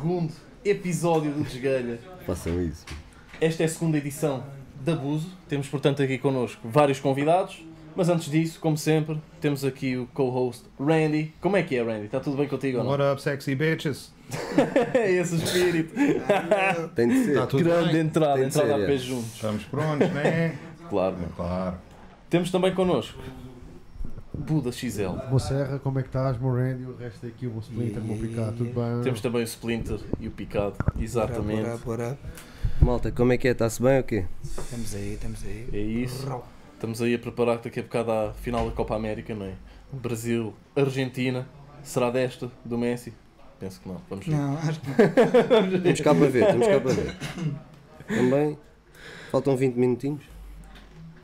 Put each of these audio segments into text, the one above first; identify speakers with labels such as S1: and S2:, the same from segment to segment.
S1: 32 episódio do Desgalha.
S2: Façam isso.
S1: Esta é a segunda edição de Abuso. Temos, portanto, aqui connosco vários convidados. Mas antes disso, como sempre, temos aqui o co-host Randy. Como é que é, Randy? Está tudo bem contigo ou não?
S3: What up, sexy bitches?
S1: é esse espírito.
S2: Tem de ser.
S3: Tá tudo
S1: Grande
S3: bem?
S1: entrada,
S2: Tem
S1: entrada
S2: ser,
S1: a pé
S2: é.
S1: juntos.
S3: Estamos prontos, né?
S1: Claro, mano.
S3: Claro.
S1: Temos também connosco Buda XL.
S4: Mo Serra, como é que estás, meu Randy? O resto aqui, o Splinter, o Picado, tudo bem?
S1: Temos também o Splinter e o Picado. Exatamente.
S5: Bora, bora, bora.
S2: Malta, como é que é? Está-se bem ou quê?
S5: Estamos aí, estamos aí.
S1: É isso. Estamos aí a preparar que daqui a bocado à final da Copa América, não é? Brasil, Argentina. Será desta, do Messi? Penso que não. Vamos ver.
S5: Não, acho que não.
S2: Temos cá para ver, temos cá para ver. Também. Faltam 20 minutinhos?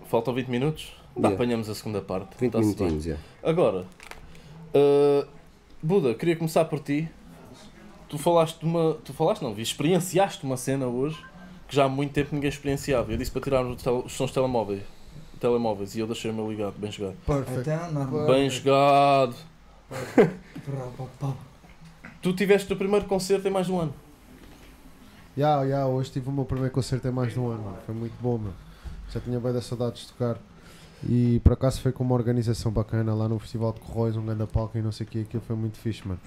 S1: Faltam 20 minutos? Dá,
S2: Yeah.
S1: apanhamos a segunda parte.
S2: 20
S1: Tá-se bem.
S2: minutinhos, já.
S1: Agora, uh, Buda, queria começar por ti. Tu falaste de uma. Tu falaste, não, vi, experienciaste uma cena hoje que já há muito tempo ninguém experienciava. Eu disse para tirar os, tel- os sons telemóveis, telemóveis e eu deixei o meu ligado. Bem jogado.
S4: Perfect.
S5: Então.
S1: Bem jogado. Tu tiveste o primeiro concerto em mais de um ano.
S4: Ya, ya, hoje tive o meu primeiro concerto em mais de um ano. Foi muito bom, mano. Já tinha bem da saudades de tocar. E por acaso foi com uma organização bacana lá no Festival de Corróios, um grande palco e não sei o que, aquilo foi muito fixe, mano.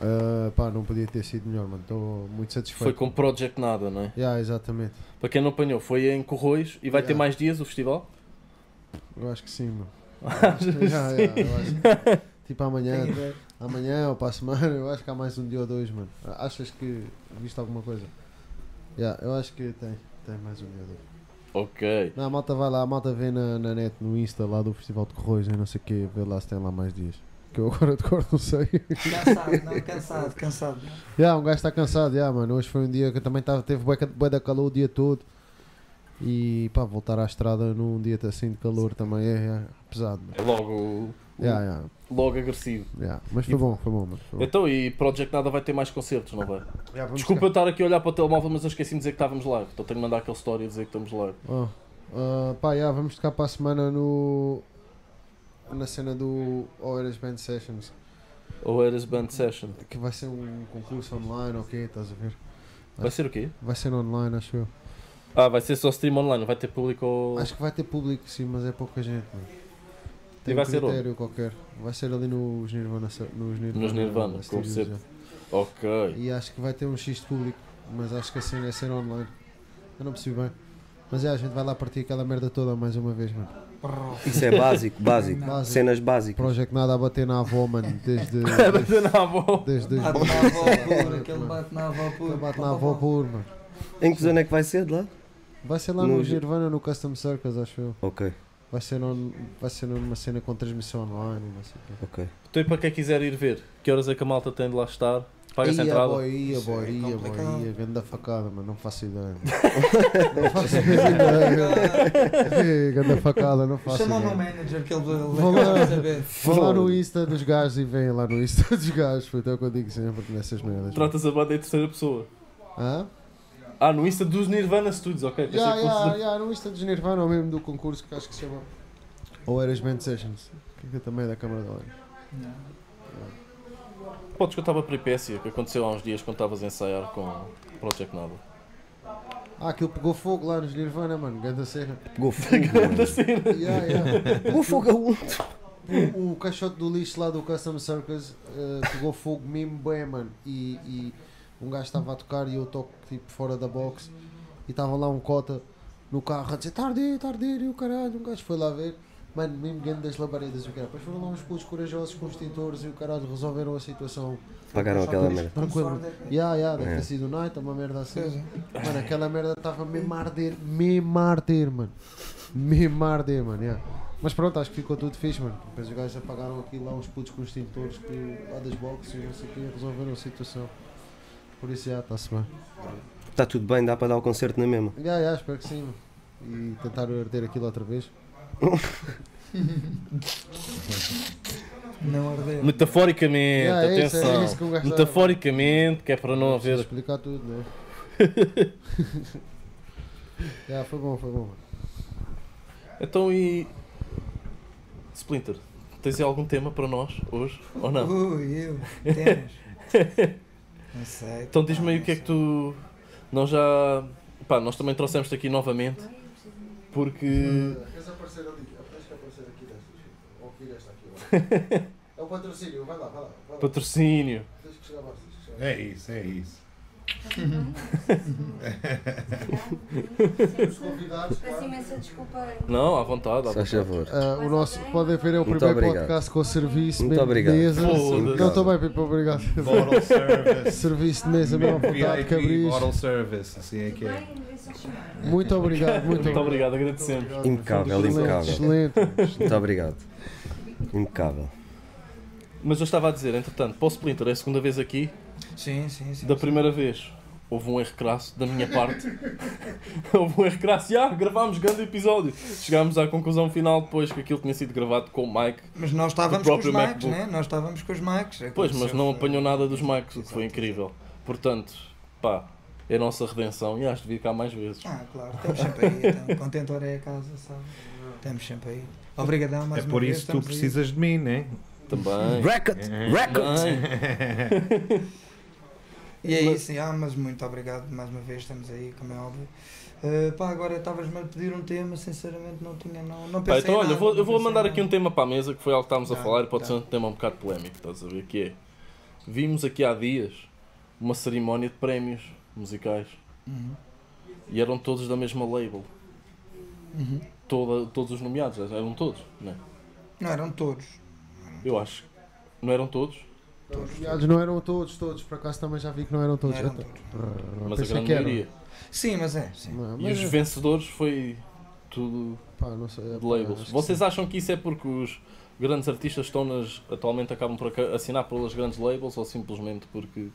S4: Ah, pá, não podia ter sido melhor, mano. Estou muito satisfeito.
S1: Foi com Project Nada, não é?
S4: Ya, exatamente.
S1: Para quem não apanhou, foi em Corroios e vai ter
S4: Yeah.
S1: mais dias o festival?
S4: Eu acho que sim, mano.
S1: Achas que
S4: eu acho que- Tipo amanhã, amanhã ou para a semana, eu acho que há mais um dia ou dois, mano. Achas que viste alguma coisa? Ya, eu acho que tem, tem mais um dia ou dois.
S1: Ok.
S4: Não, a malta vai lá, a malta vê na, na net, no Insta lá do Festival de Corroios e não sei o que, vê lá se tem lá mais dias. Que eu agora de cor não sei.
S5: Cansado, não, cansado, cansado.
S4: Já, um gajo está cansado, já, mano. Hoje foi um dia que eu também tava, teve bué da calor o dia todo. E pá, voltar à estrada num dia assim de calor também é, é pesado. mano.
S1: É logo,
S4: Já, já,
S1: logo agressivo.
S4: já. Mas foi bom, foi bom, mano. Foi bom.
S1: Então, e Project Nada vai ter mais concertos, não vai?
S4: Vamos
S1: Desculpa eu estar aqui a olhar para o telemóvel, mas eu esqueci de dizer que estávamos live. Então tenho que mandar aquele story a dizer que estamos live.
S4: Oh, ah, pá, já, vamos tocar para a semana no. Na cena do Oeiras Band Sessions.
S1: Ou Eras Band Session.
S4: Que vai ser um concurso online, ok? Estás a ver?
S1: Vai ser o quê?
S4: Vai ser online, acho eu.
S1: Ah, vai ser só stream online, não vai ter público ou...
S4: Acho que vai ter público, sim, mas é pouca gente. Mano. Tem
S1: E vai
S4: um
S1: ser onde?
S4: critério qualquer. Vai ser ali nos Nirvana. Nos Nirvana,
S1: Nos Nirvana. Ok.
S4: E acho que vai ter um X de público, mas acho que a cena é ser online. Eu não percebi bem. Mas é, a gente vai lá partir aquela merda toda mais uma vez, mano.
S2: Isso é básico, básico.
S4: Básico.
S2: Cenas básicas.
S4: Project nada a bater na avó, mano. Desde.
S1: Bater na avó.
S4: desde.
S5: Bate na avó pura, aquele bate na avó pura.
S4: Ele bate na avó puro, mano.
S2: Em que zona é que vai ser de lá?
S4: Vai ser lá
S2: No
S4: nos
S2: G-
S4: Nirvana, no Custom Circus, acho eu.
S2: Ok,
S4: Vai ser, on, vai ser numa cena com transmissão online não sei o quê.
S2: ok.
S1: Então e para quem quiser ir ver, que horas é que a malta tem de lá estar? Paga-se a
S4: Ia,
S1: entrada?
S4: boy, ia,
S5: é
S4: ia, boy,
S5: complicado.
S4: ia. Ganda facada, mano. Não faço ideia. não faço ideia. Ganda facada, não faço
S5: Chama o meu
S4: ideia.
S5: manager que ele
S4: Vou lá.
S5: vai saber.
S4: Vão lá no Insta dos gajos e vêm lá no Insta dos gajos. Foi até o que eu digo sempre nessas merdas.
S1: Tratas a banda em terceira pessoa.
S4: Hã?
S1: Ah, no Insta dos Nirvana Studios, ok. Pensei que fosse de-
S4: ya, no Insta dos Nirvana ou mesmo do concurso que acho que se chama. Ou Eras Band Sessions. Que é também é da Câmara de Oeiras.
S1: Podes contar uma peripécia que aconteceu há uns dias quando estavas a ensaiar com Project Nada.
S4: Ah, aquilo pegou fogo lá nos Nirvana, mano. Ganda cena.
S2: Pegou fogo. mano.
S4: Ya, ya.
S2: Pegou fogo a um.
S4: o, o caixote do lixo lá do Custom Circus eh, pegou fogo mesmo bem, mano. E, e um gajo estava a tocar e eu toco tipo fora da box e estava lá um cota no carro a dizer tarde, tarde, e o caralho. Um gajo foi lá ver, mano, mesmo ganho das labaredas. e o caralho. Depois foram lá uns putos corajosos com extintores e o caralho resolveram a situação.
S2: Pagaram aquela merda.
S4: Tranquilo. Ya, ya, deve
S2: É.
S4: ter sido night, uma merda assim. Mano, aquela merda estava mesmo a arder, mesmo a arder, mano. Mesmo a arder, mano. yeah. Mas pronto, acho que ficou tudo fixe, mano. Depois os gajos apagaram aqui lá uns putos com extintores que, lá das boxes e não sei o que, resolveram a situação. Por isso já, está-se bem.
S2: Está tudo bem, dá para dar o concerto na mesma.
S4: Já, já, espero que sim. E tentar arder aquilo outra vez.
S5: Não ardeu.
S1: Metaforicamente,
S4: é isso,
S1: atenção.
S4: é isso que gajo está-
S1: Metaforicamente, que é para não
S4: Preciso
S1: haver.
S4: explicar tudo, né? Já, foi bom, foi bom, mano.
S1: Então e. Splinter, tens aí algum tema para nós hoje? Ou não?
S5: Ui, eu. Temos. Não sei.
S1: Então diz-me aí o que é que tu. Nós já. Pá, nós também trouxemos-te aqui novamente porque.
S4: Queres aparecer ali? Tens que aparecer aqui destas. Ou aqui desta aqui. É o patrocínio, vai lá, vai lá. Vai lá.
S1: Patrocínio.
S4: Tens que chegar mais. tens que chegar mais.
S3: É isso, é isso.
S4: Os convidados,
S6: Peço
S4: claro.
S6: imensa desculpa.
S1: Não, à vontade. À vontade.
S2: favor.
S4: Ah, o nosso, podem ver, é o
S2: Muito
S4: primeiro
S2: obrigado.
S4: podcast com serviço
S2: Muito obrigado.
S4: de mesa.
S1: Foda-se.
S4: Não, estou bem, Pipa, obrigado.
S3: Bottle service.
S4: Serviço de mesa mesmo à vontade,
S3: VIP
S4: cabris.
S3: bottle service, assim é que é.
S4: Muito obrigado, muito,
S1: Muito obrigado, agradecemos.
S2: Impecável,
S4: Excelente,
S2: impecável.
S4: excelente.
S2: Muito obrigado. Impecável.
S1: Mas eu estava a dizer, entretanto, para o Splinter é a segunda vez aqui.
S5: Sim, sim, sim.
S1: Da primeira vez houve um erro crasso da minha parte. houve um erro crasso. Ah, gravámos grande episódio. Chegámos à conclusão final depois que aquilo tinha sido gravado com o Mike.
S5: Mas nós estávamos com os mics,
S1: MacBook.
S5: né? Nós estávamos com os mics.
S1: Pois, mas não apanhou nada dos Mics, o que foi incrível. Portanto, pá, é a nossa redenção e acho de vir cá mais vezes.
S5: Ah, claro, estamos sempre aí. Então, contentor é a casa, sabe? Estamos sempre aí. Obrigadão mais
S3: É
S5: uma
S3: por
S5: vez.
S3: isso que tu
S5: estamos aí.
S3: precisas de mim, né?
S1: Também.
S2: Record! Record!
S5: E é
S1: Mas-
S5: isso, ah, mas muito obrigado mais uma vez, estamos aí, como é óbvio. Uh, pá, agora estavas-me a pedir um tema, sinceramente não tinha, não, não
S1: Pá,
S5: pensei
S1: então,
S5: em
S1: olha,
S5: nada,
S1: eu vou, eu vou mandar aqui um tema para a mesa, que foi algo que estávamos a
S5: Dá,
S1: falar e pode
S5: dá.
S1: ser um tema um bocado polémico, estás a ver? Que é, vimos aqui há dias uma cerimónia de prémios musicais
S5: Uhum,
S1: e eram todos da mesma label.
S5: uhum.
S1: Toda, todos os nomeados, eram todos, não é?
S5: Não, eram todos.
S1: Eu acho. Não eram todos,
S4: Os nomeados não eram todos, todos. Por acaso também já vi que não eram todos.
S5: Não eram todos.
S4: Ah,
S1: mas a grande
S4: que
S1: maioria.
S5: Sim, mas é, sim.
S4: Não,
S1: E
S4: mas
S1: os
S4: é-
S1: vencedores foi tudo
S4: pá, não sei, é,
S1: de labels. Vocês
S4: sim.
S1: acham que isso é porque os grandes artistas estão nas. atualmente acabam por assinar pelas grandes labels ou simplesmente porque.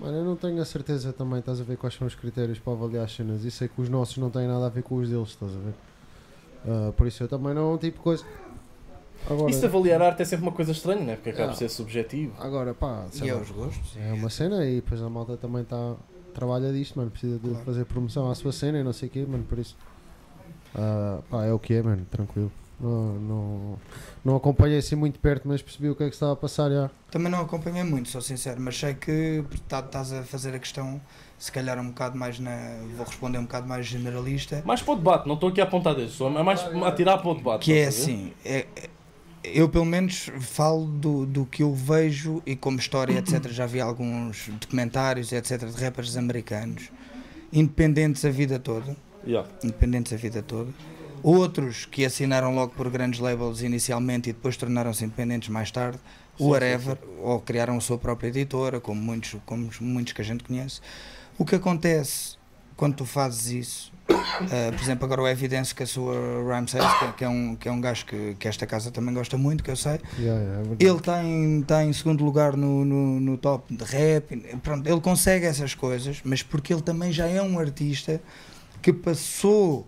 S4: Mano, eu não tenho a certeza também, estás a ver quais são os critérios para avaliar as cenas. Isso é que os nossos não têm nada a ver com os deles, estás a ver? Ah, por isso eu também não, tipo coisa. Agora,
S1: Isso de avaliar arte é sempre uma coisa estranha, né? Porque acaba por
S4: Ah.
S1: ser subjetivo.
S4: agora pá, sei
S5: E é os gostos.
S4: é uma cena e depois a malta também está trabalha disto, mano. Precisa de
S5: Claro.
S4: fazer promoção à sua cena e não sei o quê, mano. Por isso, ah, pá, é o que é, mano. Tranquilo. Não, não, não acompanhei assim muito perto, mas percebi o que é que estava a passar já.
S5: Também não acompanhei muito, sou sincero, mas sei que tá- estás a fazer a questão, se calhar um bocado mais na. Vou responder um bocado mais generalista.
S1: Mais para o debate, não estou aqui a apontar desde, só é mais a tirar para o debate.
S5: Que é
S1: estás a ver?
S5: assim, é- é- eu pelo menos falo do, do que eu vejo e como história, etc. Já vi alguns documentários, etc., de rappers americanos, independentes a vida toda,
S1: Yeah.
S5: independentes a vida toda. Outros que assinaram logo por grandes labels inicialmente e depois tornaram-se independentes mais tarde,
S1: Sim,
S5: whatever, ou criaram a sua própria editora, como muitos, como muitos que a gente conhece. O que acontece quando tu fazes isso, eh, por exemplo, agora o Evidence que a sua Rhyme Says, que, que é um, que é um gajo que, que esta casa também gosta muito, que eu sei,
S4: Yeah, yeah, é
S5: ele está em, está em segundo lugar no, no, no top de rap, pronto, ele consegue essas coisas, mas porque ele também já é um artista que passou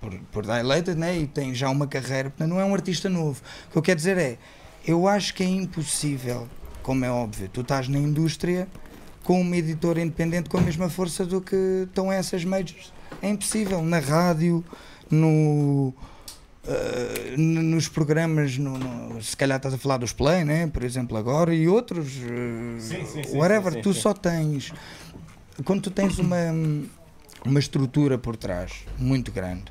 S5: por, por Dilated né, e tem já uma carreira, portanto não é um artista novo. O que eu quero dizer é, eu acho que é impossível, como é óbvio, tu estás na indústria com uma editora independente com a mesma força do que estão essas majors. É impossível. Na rádio, no, n- nos programas, no, no- se calhar estás a falar dos Play, né? por exemplo, agora, e outros, eh,
S1: Sim, sim, sim,
S5: whatever, tu só tens. Quando tu tens uma, uma estrutura por trás muito grande,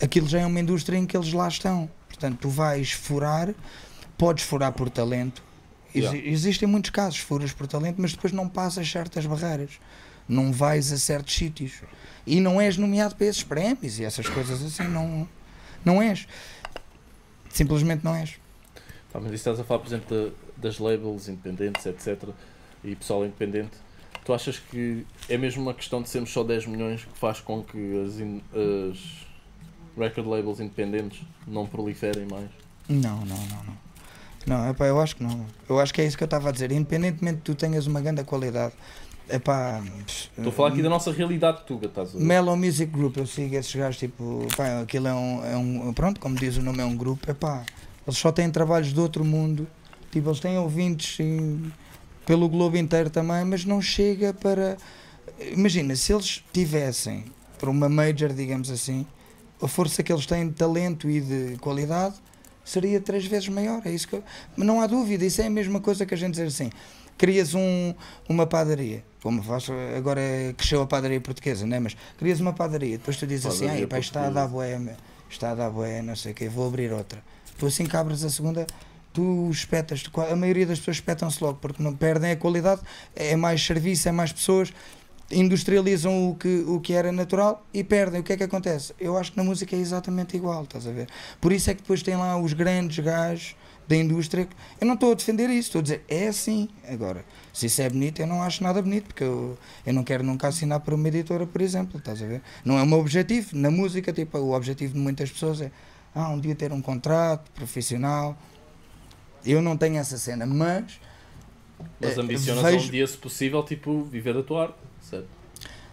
S5: aquilo já é uma indústria em que eles lá estão. Portanto, tu vais furar, podes furar por talento. Exi-
S1: Yeah.
S5: Existem muitos casos, furas por talento, mas depois não passas certas barreiras. Não vais a certos sítios. E não és nomeado para esses prémios e essas coisas assim. Não, não és. Simplesmente não és.
S1: Tá, mas estás a falar, por exemplo, da- das labels independentes, etc. E pessoal independente. Tu achas que é mesmo uma questão de sermos só 10 milhões que faz com que as, in- as record labels independentes não proliferem mais?
S5: Não, não, não, não. Não, epá, eu acho que não. Eu acho que é isso que eu estava a dizer. Independentemente de tu tenhas uma grande qualidade, epá,
S1: Estou a falar aqui da nossa realidade tuga, estás a ver?
S5: Mellow Music Group, eu sigo esses gajos, tipo, pá, aquilo é um, é um, pronto, como diz o nome, é um grupo, epá, eles só têm trabalhos de outro mundo, tipo, eles têm ouvintes em- pelo globo inteiro também, mas não chega para, imagina, se eles tivessem, por uma major, digamos assim, a força que eles têm de talento e de qualidade seria três vezes maior, é isso que eu, não há dúvida, isso é a mesma coisa que a gente dizer assim, crias um, uma padaria. Como faz, agora cresceu a padaria portuguesa, né? mas crias uma padaria, depois tu dizes assim,
S1: Padaria
S5: ah, pá, está a dar boé, está a dar boé, não sei o quê, vou abrir outra. Tu assim que abres a segunda, tu espetas, a maioria das pessoas espetam-se logo, porque não perdem a qualidade, é mais serviço, é mais pessoas, industrializam o que, o que era natural e perdem. O que é que acontece? Eu acho que na música é exatamente igual, estás a ver? Por isso é que depois tem lá os grandes gajos da indústria. Eu não estou a defender isso, estou a dizer, é assim. Agora, se isso é bonito, eu não acho nada bonito, porque eu, eu não quero nunca assinar para uma editora, por exemplo, estás a ver? Não é o meu objetivo. Na música, tipo, o objetivo de muitas pessoas é, ah, um dia ter um contrato profissional. Eu não tenho essa cena, mas.
S1: Mas
S5: eh,
S1: ambicionas
S5: vejo-
S1: um dia, se possível, tipo, viver da tua arte, certo?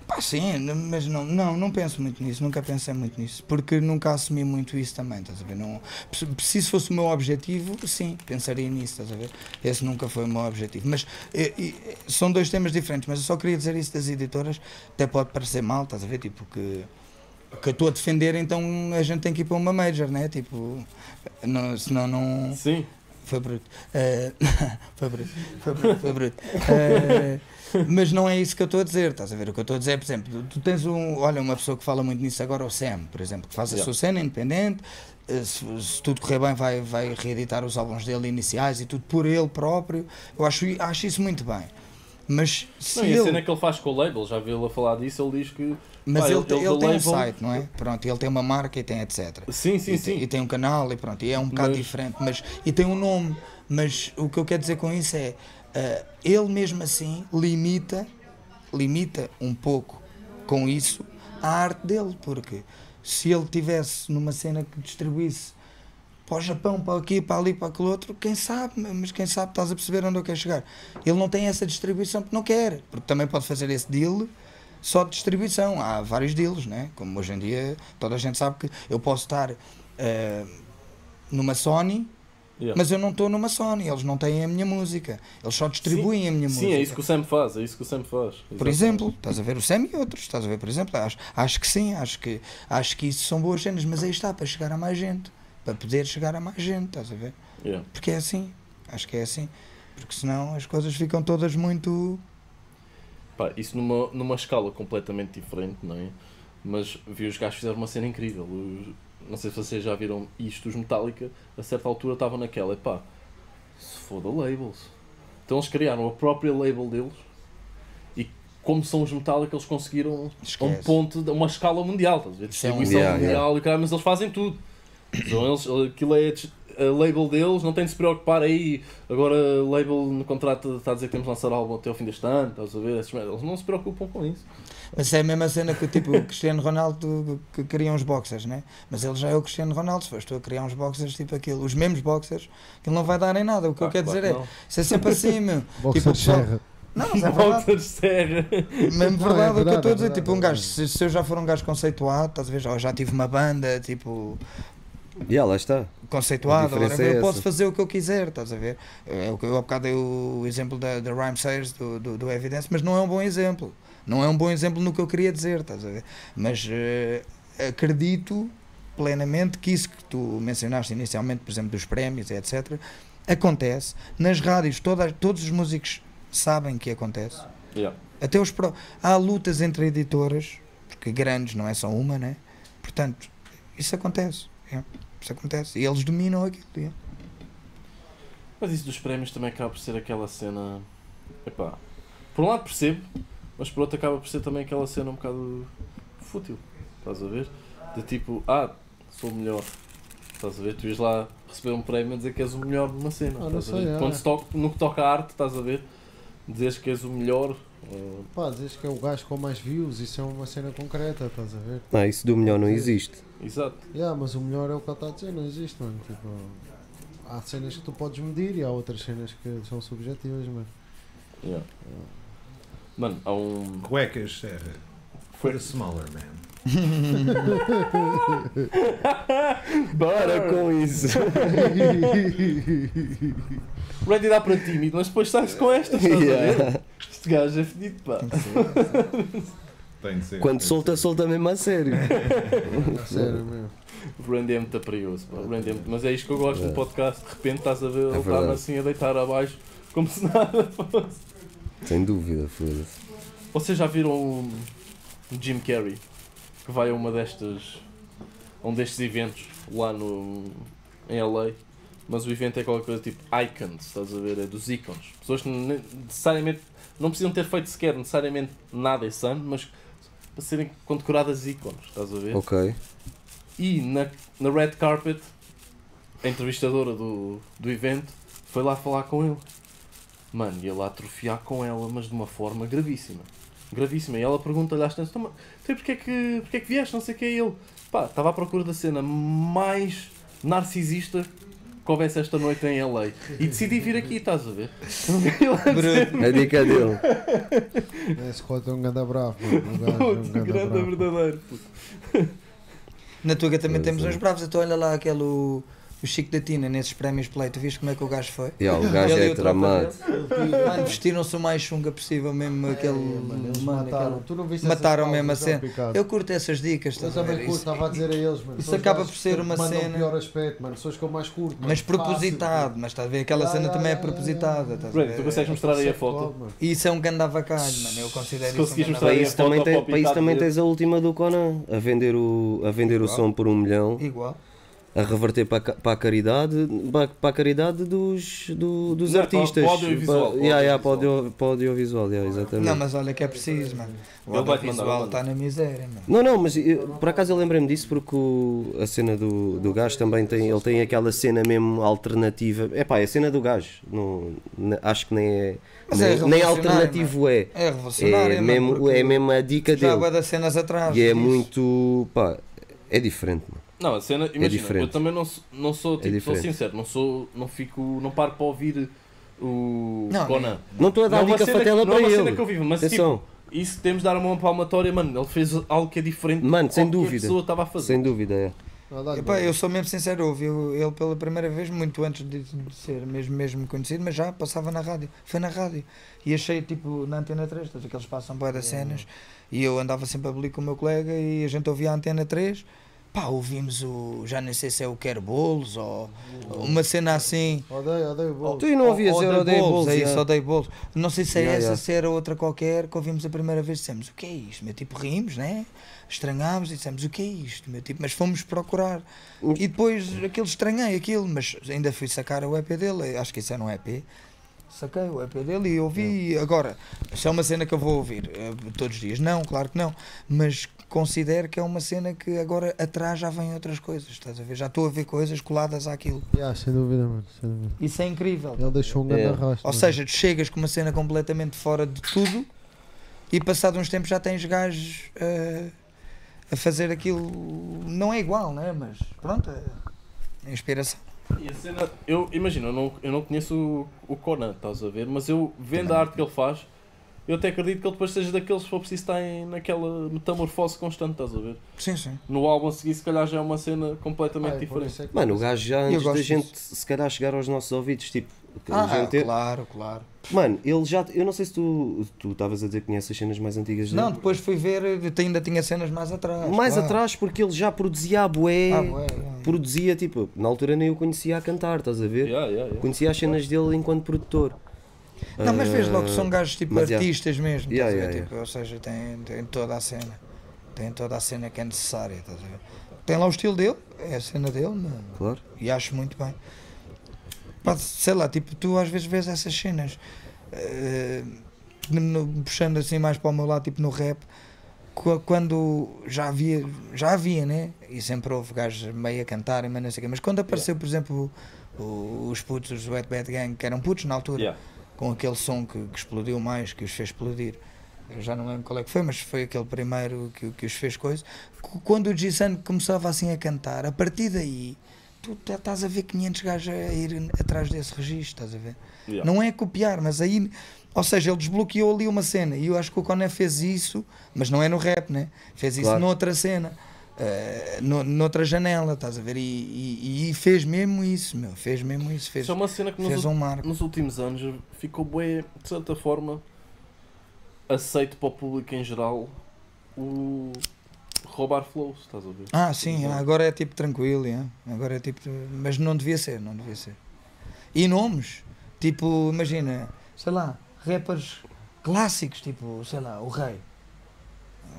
S5: Pá, sim, mas não, não, não penso muito nisso, nunca pensei muito nisso, porque nunca assumi muito isso também, estás a ver? Não, se- isso fosse o meu objetivo, sim, pensaria nisso, estás a ver? Esse nunca foi o meu objetivo. Mas eh, eh, são dois temas diferentes, mas eu só queria dizer isso das editoras, até pode parecer mal, estás a ver? Tipo, que, que eu estou a defender, então a gente tem que ir para uma major, né? Tipo, não, senão não.
S1: Sim.
S5: Foi bruto. Eh, foi bruto. Foi bruto. Foi bruto. Eh, mas não é isso que eu estou a dizer, estás a ver? O que eu estou a dizer, por exemplo, tu tens um. Olha, uma pessoa que fala muito nisso agora, o Sam, por exemplo, que faz a
S1: Yeah.
S5: sua cena independente. eh, Se, se tudo correr bem, vai, vai reeditar os álbuns dele iniciais e tudo por ele próprio. Eu acho, acho isso muito bem. Mas se
S1: Não, e a
S5: ele.
S1: cena que ele faz com o label, já vi ele a falar disso, ele diz que.
S5: Mas
S1: pá,
S5: ele,
S1: ele-
S5: tem-
S1: ele
S5: ele tem um
S1: label-
S5: site, não é? Pronto, ele tem uma marca e tem etc.
S1: Sim, sim,
S5: e,
S1: sim.
S5: Tem, e tem um canal e pronto, e é um bocado
S1: Mas-
S5: diferente, mas e tem um nome, mas o que eu quero dizer com isso é eh, ele mesmo assim limita, limita um pouco com isso a arte dele, porque se ele tivesse numa cena que distribuísse para o Japão, para aqui, para ali, para aquele outro, quem sabe, mas quem sabe estás a perceber onde eu quero chegar. Ele não tem essa distribuição porque não quer, porque também pode fazer esse deal só de distribuição. Há vários deals, né? como hoje em dia toda a gente sabe que eu posso estar eh, numa Sony,
S1: Yeah.
S5: mas eu não estou numa Sony, eles não têm a minha música, eles só distribuem a minha
S1: Sim,
S5: música.
S1: é isso que o Sam faz, é isso que o Sam faz.
S5: Por
S1: Exatamente.
S5: exemplo, estás a ver o Sam e outros, estás a ver, por exemplo, acho, acho que sim, acho que, acho que isso são boas cenas, mas aí está, para chegar a mais gente, para poder chegar a mais gente, estás a ver?
S1: Yeah.
S5: Porque é assim, acho que é assim, porque senão as coisas ficam todas muito.
S1: Pá, isso numa, numa escala completamente diferente, não é? Mas vi os gajos fizeram uma cena incrível. Os- não sei se vocês já viram isto, os Metallica, a certa altura estavam naquela, pá, se foda labels. Então eles criaram a própria label deles e como são os Metallica, eles conseguiram a um
S5: Esquece.
S1: ponto, uma escala mundial, estás a ver?
S5: É
S1: Distribuição
S2: Yeah,
S1: mundial e caralho, mas eles fazem tudo. Então eles, aquilo é a label deles, não tem de se preocupar aí. Agora, a label no contrato está a dizer que temos de lançar álbum até ao fim deste ano, estás a ver? Eles não se preocupam com isso.
S5: Mas é a mesma cena que tipo o Cristiano Ronaldo que cria uns boxers, né? Mas ele já é o Cristiano Ronaldo, se fores tu a criar uns boxers tipo aquilo, os mesmos boxers, aquilo não vai dar em nada. O que eu
S1: Ah,
S5: quero
S1: claro
S5: dizer
S1: que
S5: é, isso é sempre assim, meu.
S4: Boxer
S5: Tipo,
S4: serra.
S5: Não, mas é
S1: não.
S5: verdade.
S1: Serra.
S5: Mesmo
S4: Não, é
S5: verdade, o que eu estou a
S4: é
S5: dizer, tipo, um
S4: é
S5: gajo, se, se eu já for um gajo conceituado, estás a ver, já, já tive uma banda, tipo,
S2: E lá está.
S5: conceituado, agora
S2: é
S5: eu posso
S2: essa.
S5: fazer o que eu quiser, estás a ver? É o que eu há bocado dei o exemplo da, da Rhyme Sayers, do, do, do Evidence, mas não é um bom exemplo. Não é um bom exemplo no que eu queria dizer, estás a ver? Mas eh, acredito plenamente que isso que tu mencionaste inicialmente, por exemplo, dos prémios, etc., acontece nas rádios, todos os músicos sabem que acontece.
S1: Yeah.
S5: Até os pró- há lutas entre editoras, porque grandes não é só uma, né? Portanto, isso acontece. é. Isso acontece. E eles dominam aquilo. é.
S1: Mas isso dos prémios também acaba por ser aquela cena. Epá, por um lado percebo, mas por outro acaba por ser também aquela cena um bocado fútil. Estás a ver? De tipo, ah, sou o melhor. Estás a ver? Tu ias lá receber um prémio a dizer que és o melhor numa cena.
S4: Ah,
S1: estás a ver?
S4: sei, é.
S1: Quando se toca, no que toca à arte, estás a ver? Dizes que és o melhor.
S4: Pá, dizes que é o gajo com mais views, isso é uma cena concreta, estás a ver?
S2: Não, isso do melhor não existe.
S1: exato.
S4: Yeah, mas o melhor é o que ele está a dizer, não existe, mano. Tipo, há cenas que tu podes medir e há outras cenas que são subjetivas, mano.
S1: Yeah. Mano, há um.
S3: Cuecas Serra. For the smaller man.
S2: Para com isso.
S1: Ready dá para tímido, mas depois sai-se com a ver?
S2: Yeah.
S1: Este gajo é fedido, pá.
S3: Tem de ser.
S2: Quando
S3: tem de
S2: solta, solta mesmo a sério.
S4: Sério mesmo.
S1: O Randy é muito perigoso, pá. Randy é muito- Mas é isto que eu gosto
S2: É.
S1: no podcast. De repente estás a ver, ele está-me
S2: verdade.
S1: assim a deitar abaixo Como se nada fosse.
S2: Sem dúvida, foda-se.
S1: Vocês já viram o Jim Carrey que vai a uma destas. a um destes eventos lá no. em LA. Mas o evento é qualquer coisa tipo icons, estás a ver? É dos ícones. Pessoas que ne- necessariamente não precisam ter feito sequer necessariamente nada esse ano, mas para serem condecoradas ícones, estás a ver?
S2: Ok.
S1: E na, na red carpet, a entrevistadora do, do evento foi lá falar com ele. Mano, ia lá atrofiar com ela, mas de uma forma gravíssima. Gravíssima. E ela pergunta-lhe às tantas, "Então, porque, é que, porque é que vieste? Não sei o que é ele. Pá, estava à procura da cena mais narcisista que houvesse esta noite em LA. E decidi vir aqui, estás a ver?
S5: Bruto.
S2: A dica dele.
S4: Esse Cota é um ganda bravo. Um é um ganda
S1: grande
S4: bravo.
S1: verdadeiro. puto.
S5: Na Tuga também
S2: Pois
S5: temos
S2: é.
S5: uns bravos, então olha lá aquele o, Chico da Tina nesses prémios Play, tu viste como é que o gajo foi?
S2: Yeah, o gajo
S5: Ele e
S2: é tramado.
S5: Mano, vestiram-se o mais chunga possível mesmo, aquele.
S4: É, mano, eles
S5: mano,
S4: mataram.
S5: aquela-
S4: Tu não viste
S5: mataram mesmo a
S4: pausas,
S5: cena.
S4: Picado?
S5: Eu curto essas dicas,
S4: Eu
S5: estás a
S4: também curto,
S5: Isso-
S4: estava a dizer a eles, mano.
S5: isso acaba por ser uma cena-
S4: o pior aspecto, mano. Pessoas que eu mais curto. mano.
S5: Mas
S4: Fácil,
S5: propositado, mas estás a ver? Aquela
S4: Ya,
S5: cena
S4: ya,
S5: também é propositada. estás a ver?
S1: tu consegues mostrar aí a foto?
S5: E isso é um ganda avacalho, mano. Eu considero isso um
S1: mostrar aí a foto
S2: para isso também tens a última do Conan. A vender o, a vender o
S5: Igual.
S2: som por um milhão.
S5: Igual.
S2: A reverter para, a para a caridade. Para, para a caridade dos, do- dos
S1: Não,
S2: artistas.
S1: para o audiovisual,
S2: Para-
S1: o
S2: yeah, yeah, para o
S1: audiovisual.
S2: audio- para o audiovisual. yeah, exatamente.
S5: Não, mas olha que é preciso, mano. O audiovisual está na miséria, mano.
S2: Não, não, mas eu- por acaso eu lembrei-me disso porque o- a cena do, do gajo também tem, ele tem aquela cena mesmo alternativa. É pá, é a cena do gajo, não, acho que nem é,
S5: Mas é
S2: nem, nem
S5: revolucionário,
S2: alternativo é.
S5: É revolucionário,
S2: É
S5: mano,
S2: mesmo, é mesmo a dica
S5: Já
S2: dele.
S5: das cenas atrás.
S2: E é
S5: disso.
S2: muito, pá, é diferente. mano.
S1: Não, a cena, imagina,
S2: diferente.
S1: eu também não sou, não sou tipo, sou
S2: diferente.
S1: sincero, não sou, não fico, não paro para ouvir o
S5: Não,
S1: Conan.
S2: Não estou a dar
S1: é
S2: dica
S1: cena que-
S2: fatela
S1: não é
S2: para
S1: uma cena
S2: ele.
S1: que eu vivo, mas
S2: Atenção,
S1: tipo, isso temos de dar uma palmatória, mano, ele fez algo que é diferente
S2: Mano,
S1: do
S2: sem
S1: que
S2: dúvida.
S1: pessoa estava a fazer.
S2: sem dúvida, é.
S5: Epá, eu sou mesmo sincero, ouvi ele pela primeira vez, muito antes de, ser mesmo, mesmo conhecido, mas já passava na rádio. Foi na rádio. E achei, tipo, na Antena 3, estás a ver que eles passam boia das cenas, e eu andava sempre a belir com o meu colega e a gente ouvia a Antena 3. Pá, ouvimos o. Já nem sei se é o Quero Bolos ou uma cena assim.
S4: Odeio, odeio o bolo.
S2: Tu não ouvias,
S5: ou
S2: odeio
S5: Bolos,
S2: bolos.
S5: É isso, odeio bolos. Não sei se é
S2: Yeah,
S5: essa,
S2: yeah.
S5: se era outra qualquer que ouvimos a primeira vez. Dissemos, o que é isto? Meu tipo, rimos, né? Estranhámos e dissemos, o que é isto? Meu tipo, mas fomos procurar.
S2: Hum.
S5: E depois aquilo estranhei aquilo, mas ainda fui sacar o EP dele. Acho que isso era um EP. Saquei o EP dele e ouvi. Agora, se é uma cena que eu vou ouvir eh, todos os dias, não, claro que não. Mas considero que é uma cena que agora atrás já vem outras coisas. Estás a ver? Já estou a ver coisas coladas àquilo.
S4: Yeah, sem dúvida, mano. Sem dúvida.
S5: Isso é incrível.
S4: Ele deixou um grande
S2: É.
S4: arrasto.
S5: Ou
S4: mano.
S5: seja, tu chegas com uma cena completamente fora de tudo e passado uns tempos já tens gajos eh, a fazer aquilo. Não é igual, né? Mas pronto, é inspiração.
S1: E a cena, eu imagino, eu não, eu não conheço o, o Conan, estás a ver, mas eu vendo a arte que ele faz, eu até acredito que ele depois seja daqueles que for preciso estar em, naquela metamorfose constante, estás a ver?
S5: Sim, sim.
S1: No álbum a seguir, se calhar já é uma cena completamente
S4: Ah, é por
S1: diferente.
S4: é que-
S2: Mano, o gajo já
S5: Eu
S2: antes da gente
S5: disso.
S2: se calhar chegar aos nossos ouvidos, tipo,
S5: Ah,
S2: gente
S5: claro, claro.
S2: Mano, ele já. Eu não sei se tu tu estavas a dizer que conheces as cenas mais antigas
S5: Não,
S2: dele.
S5: depois fui ver, eu ainda tinha cenas mais atrás.
S2: Mais
S5: claro.
S2: atrás, porque ele já produzia a bué.
S5: Ah, bué, é.
S2: Produzia, tipo, na altura nem o conhecia a cantar, estás a ver?
S1: Yeah, yeah, yeah.
S2: Conhecia as cenas dele enquanto produtor.
S5: Não, mas vês logo que
S2: Ah,
S5: são gajos tipo
S2: mas, yeah.
S5: artistas mesmo,
S2: Yeah,
S5: a ver?
S2: yeah,
S5: Tipo, ou seja, tem, tem toda a cena. Tem toda a cena que é necessária, estás a ver? Tem lá o estilo dele, é a cena dele, mas-
S2: Claro.
S5: e acho muito bem. Pá, sei lá, tipo, tu às vezes vês essas cenas eh, no- puxando assim mais para o meu lado, tipo no rap, qu- quando já havia, já havia, né? E sempre houve gajos meio a cantarem, mas não sei o quê. Mas quando apareceu, por exemplo, o- os putos, os Wet Bad Gang, que eram putos na altura,
S1: Yeah.
S5: Com aquele som que, que explodiu mais, que os fez explodir. Eu já não lembro qual é que foi, mas foi aquele primeiro que, que os fez coisa. Qu- Quando o G-Sun começava assim a cantar, a partir daí, tu tá- estás a ver 500 gajos a ir atrás desse registro, estás a ver?
S1: Yeah.
S5: Não é copiar, mas aí, ou seja, ele desbloqueou ali uma cena e eu acho que o Coné fez isso, mas não é no rap, né? Fez isso
S2: Claro.
S5: noutra cena. Eh, no- noutra janela, estás a ver? E, e- e fez mesmo isso, meu, fez mesmo isso, fez,
S1: Isso é uma cena que nos,
S5: fez um marco.
S1: nos últimos anos ficou bem, de certa forma, aceito para o público em geral o roubar flows, estás a ver?
S5: Ah, sim, agora é tipo tranquilo, é. agora é tipo. Mas não devia ser, não devia ser. E nomes, Tipo, imagina, sei lá, rappers clássicos, tipo, sei lá, o Rei.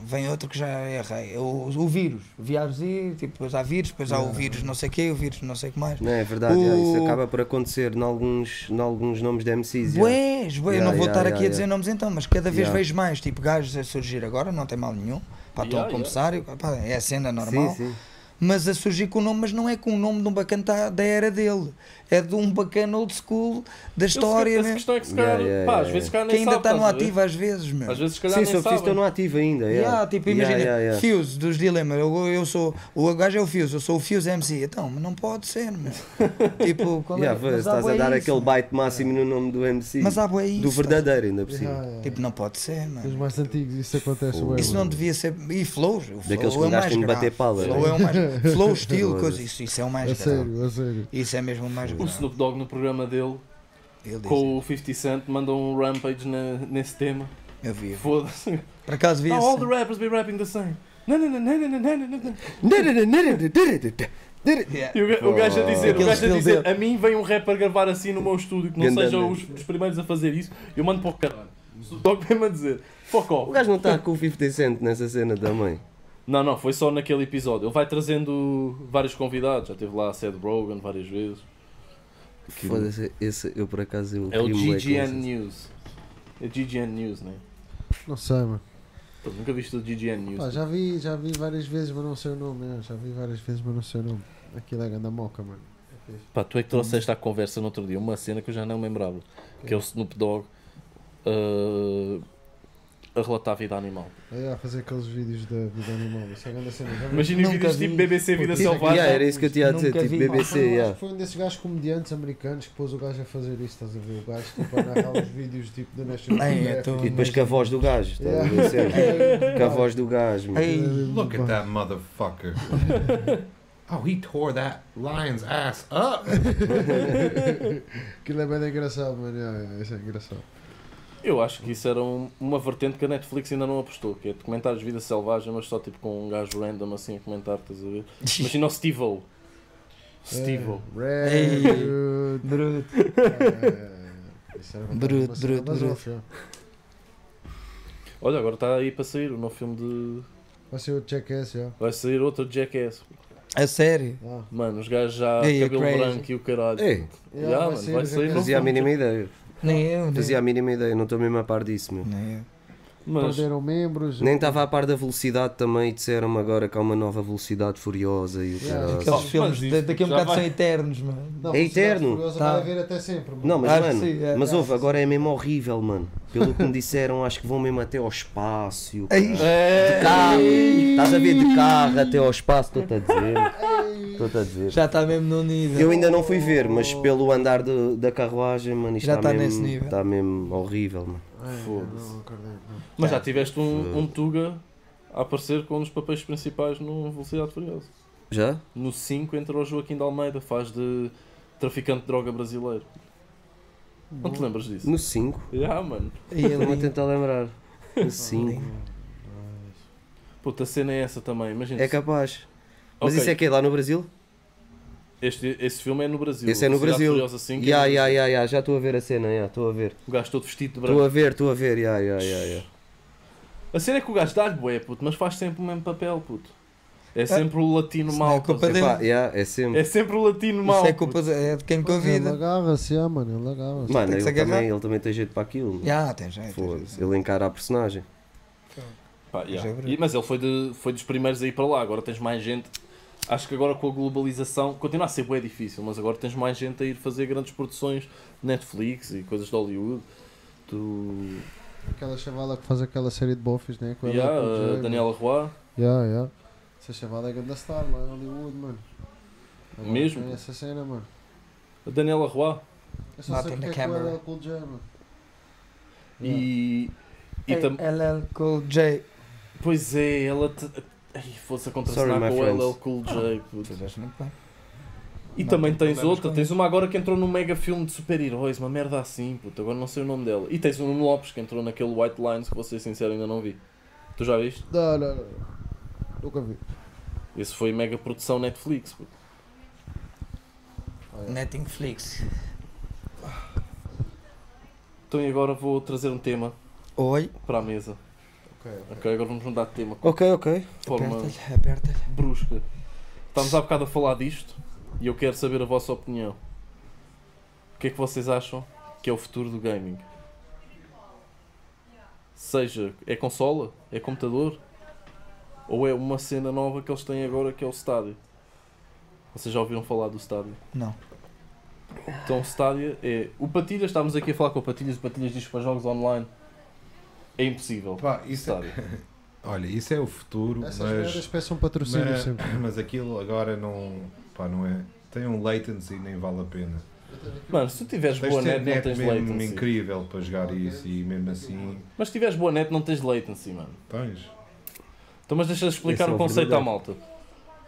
S5: Vem outro que já é rei. O, o vírus. O vírus, tipo, depois há vírus, depois há o vírus não sei o quê, o vírus não sei o que mais.
S2: Não é verdade,
S5: O-
S2: yeah, isso acaba por acontecer em alguns, em alguns nomes de MCs. yeah.
S5: Bués, bué,
S2: Yeah,
S5: não vou
S2: yeah,
S5: estar
S2: yeah,
S5: aqui a dizer
S2: yeah.
S5: nomes então, mas cada vez
S2: Yeah.
S5: vejo mais, tipo, gajos a surgir agora, não tem mal nenhum. Pá, estão
S1: Yeah,
S5: a começar, e, pá, é a cena normal.
S2: Sim, sim.
S5: mas a surgir com o nome, mas não é com o nome de um bacana tá- da era dele, é de um bacana old school da história,
S1: Essa
S5: né?
S1: questão é que se calhar,
S2: Yeah, yeah,
S1: pá, às vezes se calhar
S5: que ainda está no
S1: a
S5: ativo às vezes, meu.
S1: Às vezes se calhar
S2: Sim,
S1: nem
S2: só
S1: sabem.
S2: estar no ativo ainda.
S5: Yeah,
S2: Yeah.
S5: tipo,
S2: Yeah,
S5: imagina,
S2: yeah, yeah.
S5: Fuse dos Dilemma, eu, eu sou, o gajo é o Fuse, eu sou o Fuse MC, então, mas não pode ser, meu. tipo, qual é?
S2: Yeah, vê,
S5: Mas há
S2: estás a dar
S5: isso,
S2: aquele byte máximo no nome do MC.
S5: Mas há bué isso,
S2: do verdadeiro, ainda por cima.
S5: Tipo, não pode ser,
S4: Os
S5: mano.
S4: mais antigos, isso acontece. Bué,
S5: Isso não devia ser. E flows, o flow
S2: Daqueles
S5: é
S2: que
S5: mais grave.
S2: bater pala.
S5: Flow é o mais. Flow, estilo, coisa, isso, isso é o mais
S4: A
S5: grave.
S4: sério, a sério.
S5: Isso é mesmo o mais
S1: o Snoop Dogg no programa dele com é. o 50 Cent mandou um rampage na, nesse tema.
S5: Eu vi.
S1: Foda-se.
S5: Por acaso vi isso?
S1: all the rappers be rapping the same. E o gajo a dizer, o gajo a dizer, a mim vem um rapper gravar assim no meu estúdio que não sejam os, os primeiros a fazer isso, eu mando para o caralho. O Dog mesmo a dizer, fuck off.
S2: O gajo não está com o 50 Cent nessa cena também.
S1: Não, não, foi só naquele episódio. Ele vai trazendo vários convidados. Já teve lá a Seth Rogen várias vezes.
S2: Foda-se, esse eu por acaso eu
S1: É o GGN. News. É GGN News, né?
S4: Não sei, mano.
S1: Pô, Nunca viste o GGN News.
S4: Pá, já vi, já vi várias vezes, mas não sei o nome. é, Já vi várias vezes, mas não sei o nome. Aquilo é ganda moca, mano. É.
S1: Pá, tu é que trouxeste à conversa no outro dia uma cena que eu já não me lembrava. Que é o Snoop Dogg uh, a relatar a vida animal.
S4: É, a fazer aqueles vídeos da vida animal. Isso é grande cena.
S1: Imagina os vídeos
S5: vi.
S1: tipo BBC Vida Selvagem.
S2: Yeah, era isso que eu tinha a dizer, tipo
S5: vi.
S2: BBC,
S4: um-
S2: yeah.
S4: foi um desses gajos comediantes americanos que pôs o gajo a fazer isso, estás a ver? O gajo tipo, a narrar os vídeos tipo da National
S5: Ai,
S4: Geographic.
S2: E depois com a voz do gajo, estás a ver?
S4: Yeah.
S2: Sempre. Com a voz do gajo.
S5: Ei,
S3: Look at that motherfucker. oh, he tore that lion's ass up.
S4: Aquilo é bem engraçado, mano. Yeah, yeah, isso é engraçado.
S1: Eu acho que isso era um- uma vertente que a Netflix ainda não apostou, que é documentários de vida selvagem, mas só tipo com um gajo random assim a comentar, estás a ver? Imagina o Steve-O. Steve-O.
S4: É,
S5: bruto.
S4: É, isso era
S5: Bruto, bruto, bruto.
S1: Olha, agora está aí para sair o novo filme de.
S4: Vai ser o Jackass, já.
S1: Vai sair outro Jackass.
S5: A sério.
S4: Ah.
S1: Mano, os gajos já
S5: Ei, é
S1: cabelo branco e o caralho.
S2: Ei,
S1: Yeah, mano, vai sair
S4: Jackass.
S2: fazia a mínima ideia.
S5: Nem eu, nem
S2: Fazia a mínima ideia, não estou mesmo a par disso, meu.
S5: Nem eu.
S1: Mas
S4: Perderam membros.
S2: Nem estava a par da velocidade também e disseram-me agora que há uma nova velocidade furiosa e o
S4: Yeah.
S5: Aqueles
S1: mas
S5: filmes de- daqui a um bocado
S1: vai.
S5: são eternos, mano.
S4: Não,
S2: É eterno.
S4: Furiosa
S5: Tá.
S4: Vai haver até sempre. mano.
S2: Não, mas
S5: Acho
S2: mano,
S5: sim, é.
S2: mas ouve, agora é mesmo horrível, mano. Pelo que me disseram, acho que vão mesmo até ao espaço.
S1: É.
S2: De carro, estás a ver de carro até ao espaço, estou-te a dizer. Estou-te a dizer.
S5: Já está mesmo no nível.
S2: Eu ainda não fui ver, mas pelo andar de- da carruagem, mano, isto
S5: Já
S2: está
S5: tá
S2: mesmo,
S5: nesse nível.
S2: está mesmo horrível, mano.
S4: Ai,
S1: Foda-se. Mas já tiveste um, um Tuga a aparecer com um dos papéis principais no Velocidade Furiosa.
S2: Já?
S1: No 5 entra o Joaquim de Almeida, faz de traficante de droga brasileiro. Não te lembras disso?
S2: No 5?
S1: Já, mano.
S5: E
S2: a
S5: ali,
S2: tentar lembrar. No 5.
S1: Puta, a cena é essa também, imagina.
S2: É capaz. Mas
S1: Ok,
S2: isso é que é lá no Brasil?
S1: Este, esse filme é no Brasil.
S2: Esse é no Brasil.
S1: Furiosa 5 é Brasil.
S2: ya, ya, já estou a ver a cena, ya, estou a ver.
S1: O gajo todo vestido de
S2: Estou
S1: branco.
S2: a ver, estou a ver, ya, ya, ya, ya.
S1: A cena é que o gajo dá-lhe bué, puto, mas faz sempre o mesmo papel, puto. É sempre o latino
S5: Isso
S1: mau.
S5: é culpa
S1: estás a ver?
S2: Epá, ya, é sempre.
S1: É sempre o latino mau.
S5: isso é culpa de, é de quem
S4: Ele
S5: convida.
S4: agarra-se, ah, mano. Ele agarra-se.
S2: Mano, ele também, ele também tem jeito para aquilo. mano.
S5: Já, tem jeito. tem jeito.
S2: ele encara a personagem.
S1: Pá, yeah.
S5: Mas é.
S1: E- mas ele foi, de, foi dos primeiros a ir para lá, agora tens mais gente. Acho que agora com a globalização, continua a ser bem difícil, mas agora tens mais gente a ir fazer grandes produções Netflix e coisas de Hollywood. Tu.
S4: Aquela chavala que faz aquela série de bofes, né? Com
S1: Yeah, a
S4: Jay,
S1: Daniela Roy,
S4: mano. Yeah, yeah. Essa chavala é grande star lá em Hollywood, mano. Agora
S1: Mesmo?
S4: Tem essa cena, mano.
S1: a Daniela Roy
S4: Eu só
S5: Not
S4: sei porque é com com o Jay, mano. Yeah.
S1: e. e tam-
S5: LL Cool J.
S1: Pois é, ela. Fosse a contracenar com o. LL Cool J.
S5: bem.
S1: E
S5: Não
S1: também tens outra, tens uma agora que entrou num mega filme de super-heróis, uma merda assim, puto, agora não sei o nome dela. E tens o Nuno Lopes que entrou naquele White Lines que vou ser sincero ainda não vi. Tu já viste?
S4: Não, não, não. Nunca vi.
S1: Esse foi mega produção Netflix. puto.
S4: Ah, yeah.
S5: Netflix.
S1: Então e agora vou trazer um tema
S5: Oi,
S1: para a mesa.
S4: Ok.
S1: Ok, agora vamos mudar de tema
S2: Ok, ok.
S1: de forma
S5: aperta-lhe, aperta-lhe.
S1: brusca. Estamos há bocado a falar disto e eu quero saber a vossa opinião. O que é que vocês acham que é o futuro do gaming? Seja, é consola? É computador? Ou é uma cena nova que eles têm agora que é o Stadia? Vocês já ouviram falar do Stadia?
S5: Não.
S1: Então o Stadia é... O Patilhas, estávamos aqui a falar com o Patilhas, o Patilhas diz que para jogos online é impossível.
S3: Pá, isso é, olha, isso é o futuro,
S4: Essas
S3: mas,
S4: peçam patrocínio
S3: mas,
S4: sempre.
S3: mas aquilo agora não, pá, não é. Tem um latency nem vale a pena.
S1: Mano, se tu tiveres
S3: Tens
S1: boa
S3: ter
S1: net, não
S3: net
S1: tens
S3: mesmo
S1: latency.
S3: incrível para jogar isso e mesmo assim
S1: Mas se tiveres boa net, não tens latency, mano.
S3: tens.
S1: Então, mas deixa explicar
S2: Esse é
S1: o conceito à
S2: verdadeiro.
S1: malta.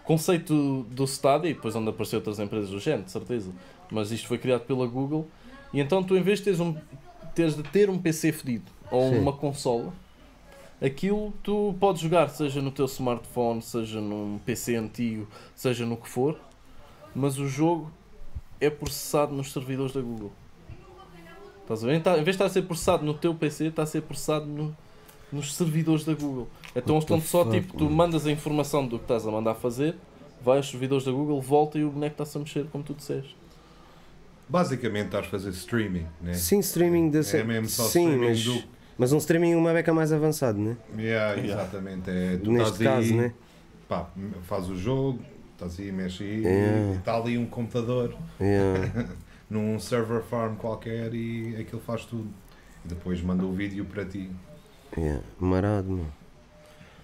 S1: Conceito do Stadia, e depois onde apareceu outras empresas do género, de certeza. Mas isto foi criado pela Google. E então tu, em vez de teres, um, teres de ter um PC fedido ou
S2: Sim.
S1: uma consola, aquilo tu podes jogar, seja no teu smartphone, seja num PC antigo, seja no que for, mas o jogo é processado nos servidores da Google. Estás a ver? Tá- em vez de estar a ser processado no teu PC, está a ser processado no- nos servidores da Google. Então estão só
S2: fuck,
S1: tipo, tu mandas a informação do que estás a mandar fazer, vai aos servidores da Google, volta e o boneco está-se a mexer, como tu disseste.
S3: Basicamente estás a fazer streaming, né?
S2: Sim, streaming da
S3: É mesmo só
S2: Sim,
S3: streaming
S2: mas,
S3: do.
S2: mas um streaming uma beca mais avançado, né?
S3: Yeah, exatamente. É, tu
S2: Neste
S3: estás
S2: caso,
S3: aí,
S2: né?
S3: pá, faz o jogo, estás aí, mexe aí,
S2: Yeah.
S3: e está ali um computador
S2: Yeah.
S3: num server farm qualquer e aquilo faz tudo. E depois manda o vídeo para ti.
S2: Yeah. Marado, mano.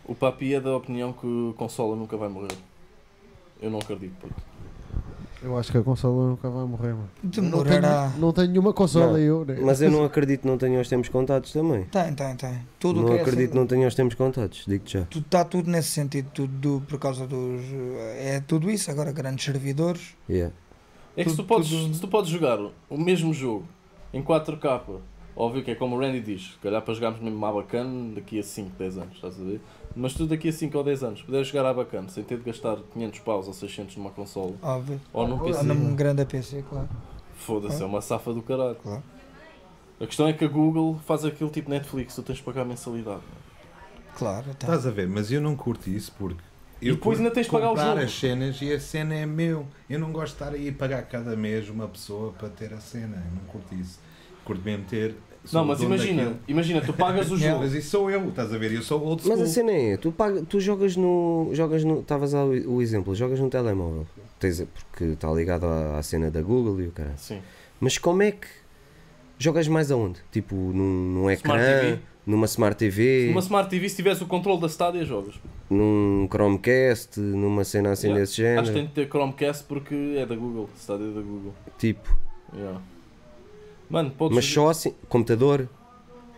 S1: O Papi é da opinião que o consola nunca vai morrer. Eu não acredito, puto.
S4: Eu acho que a consola nunca vai morrer, mano. Não
S5: Demorará.
S4: tenho, não tenho nenhuma consola
S2: Não,
S4: eu, né?
S2: Mas eu não acredito que não tenha os tempos contados também.
S5: Tem, tem, tem. Tudo o
S2: Não
S5: que é
S2: acredito que
S5: assim-
S2: não tenha os tempos contados, digo-te já.
S5: Está tá tudo nesse sentido, tudo do- por causa dos. É tudo isso, agora grandes servidores.
S2: Yeah.
S1: É que se tu, podes,
S5: tudo-
S1: se tu podes jogar o mesmo jogo em 4K, óbvio que é como o Randy diz, se calhar para jogarmos mesmo à bacana daqui a 5, 10 anos, estás a ver? Mas tu daqui a 5 ou 10 anos puderes jogar à bacana sem ter de gastar 500 paus ou 600 numa consola
S5: Óbvio.
S1: ou num
S5: Ou
S1: PC,
S5: num grande PC, claro.
S1: foda-se, é uma safa do caralho.
S5: Claro.
S1: A questão é que a Google faz aquele tipo Netflix, tu tens de pagar mensalidade.
S5: Claro, tá.
S3: Estás a ver? Mas eu não curto isso porque. Eu
S1: depois ainda tens de pagar o jogo.
S3: as cenas e a cena é meu. Eu não gosto de estar aí a pagar cada mês uma pessoa para ter a cena. Eu não curto isso. Curto mesmo ter.
S1: Não, mas
S3: o
S1: imagina,
S3: daquilo.
S1: imagina, tu pagas o
S5: Yeah.
S1: jogo.
S3: Mas isso sou eu, estás a ver? Eu sou old school.
S2: Mas a cena é, tu, paga, tu jogas no. Jogas no. Estavas o o exemplo, jogas no telemóvel. Tens, porque está ligado à, à cena da Google e o cara.
S1: Sim.
S2: Mas como é que jogas mais aonde? Tipo, num, num ecrã,
S1: TV?
S2: numa Smart TV,
S1: Numa Smart TV, se tiveres o controle da Stadia, jogas.
S2: num Chromecast, numa cena assim
S1: Yeah.
S2: desse
S1: Acho
S2: género.
S1: que tem de ter Chromecast porque é da Google. Stadia é da Google.
S2: Tipo,
S1: Yeah. Mano, podes
S2: mas só assim, computador.